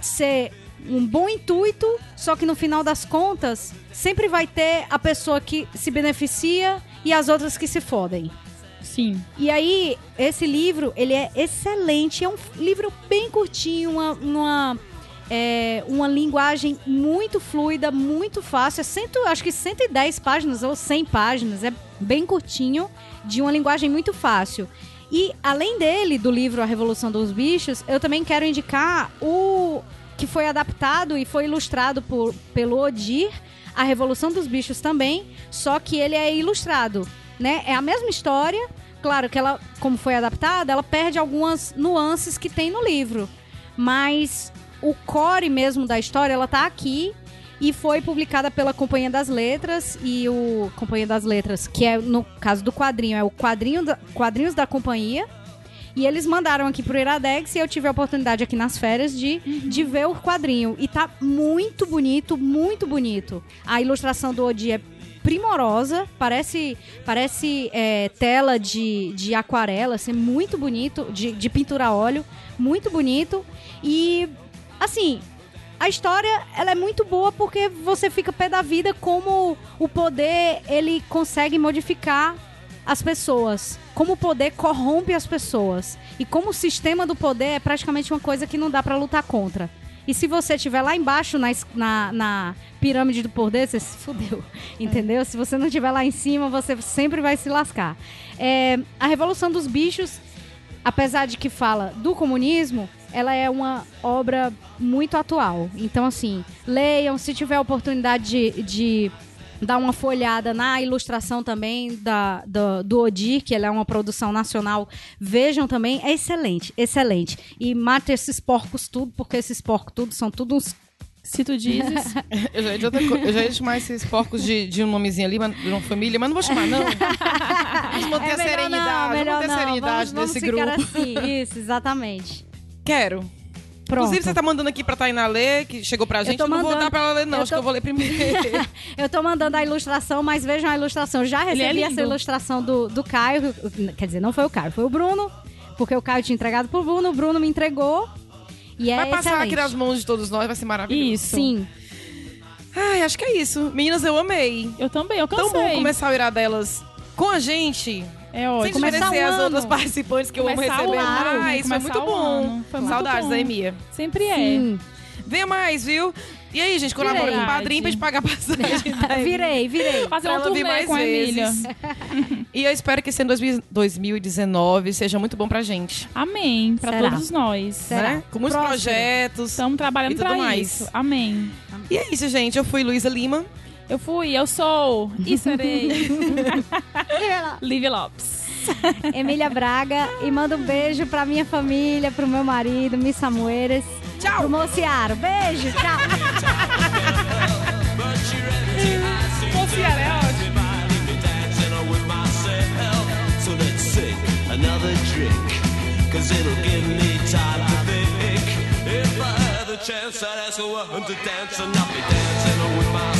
ser um bom intuito, só que no final das contas sempre vai ter a pessoa que se beneficia e as outras que se fodem. Sim. E aí, esse livro, ele é excelente. É um livro bem curtinho, uma, uma, é, uma linguagem muito fluida, muito fácil. É cento, acho que 110 páginas ou 100 páginas. É bem curtinho, de uma linguagem muito fácil. E além dele, do livro A Revolução dos Bichos, eu também quero indicar o que foi adaptado e foi ilustrado por, pelo Odir, A Revolução dos Bichos também, só que ele é ilustrado, né? É a mesma história, claro que ela, como foi adaptada, ela perde algumas nuances que tem no livro, mas o core mesmo da história, ela tá aqui e foi publicada pela Companhia das Letras e o Companhia das Letras, que é no caso do quadrinho, é o quadrinho da, Quadrinhos da Companhia. E eles mandaram aqui pro Iradex e eu tive a oportunidade aqui nas férias de, de ver o quadrinho. E tá muito bonito, muito bonito. A ilustração do Odi é primorosa, parece parece é, tela de, de aquarela, assim, muito bonito, de, de pintura a óleo, muito bonito. E, assim, a história ela é muito boa porque você fica pé da vida como o poder ele consegue modificar as pessoas, como o poder corrompe as pessoas e como o sistema do poder é praticamente uma coisa que não dá pra lutar contra. E se você estiver lá embaixo na, na, na pirâmide do poder, você se fudeu, entendeu? Se você não estiver lá em cima, você sempre vai se lascar. É, a Revolução dos Bichos apesar de que fala do comunismo, ela é uma obra muito atual. Então, assim, leiam, se tiver a oportunidade de, de dar uma folhada na ilustração também da, do, do Odir, que ela é uma produção nacional, vejam também, é excelente, excelente. E mate esses porcos tudo, porque esses porcos tudo são tudo uns... Se tu dizes. Eu já ia, de outra co- eu já ia chamar esses porcos de, de um nomezinho ali, mas- de uma família, mas não vou chamar, não. Vamos manter a É melhor serenidade, não, vamos manter a não. serenidade vamos, desse vamos grupo. ficar assim, isso, exatamente. Quero. Pronto. Inclusive, você tá mandando aqui pra Tainá ler, que chegou pra gente. tô Eu não vou dar pra ela ler, não. eu Acho tô- que eu vou ler primeiro. Eu tô mandando a ilustração, mas vejam a ilustração. Já é recebi lindo. essa ilustração do, do Caio. Quer dizer, não foi o Caio, foi o Bruno. Porque o Caio tinha entregado pro Bruno, o Bruno me entregou. E é Vai passar excelente. aqui nas mãos de todos nós, vai ser maravilhoso. Isso. Sim. Ai, acho que é isso. Meninas, eu amei. Eu também, eu Tão cansei. bom começar a virar delas com a gente. É Sem ótimo. Começar desmerecer as outras participantes que eu amo Começar receber o ano, mais. Foi começar muito bom. Foi muito Saudades bom. da Emia. Sempre é. Sim. Venha mais, viu? E aí, gente, colabora com o padrinho pra gente pagar a passagem. Virei, virei. Fazer Pra um turnê mais com a Emília. E eu espero que esse ano 2000 2019 seja muito bom pra gente. Amém. Pra Será. todos nós. Será? Né? Com muitos projetos. Estamos trabalhando E tudo pra mais. isso. Amém. E é isso, gente. Eu fui Luísa Lima. Eu fui, eu sou e serei Liv Lopes. Emília Braga. E manda um beijo pra minha família, pro meu marido, Miss Samueres. Tchau. Pro Mociaro. Beijo, tchau. Mociara é ótimo. So let's take another drink, cause it'll give me time to think. If I had the chance, I'd ask a woman to dance and not be dancing with myself.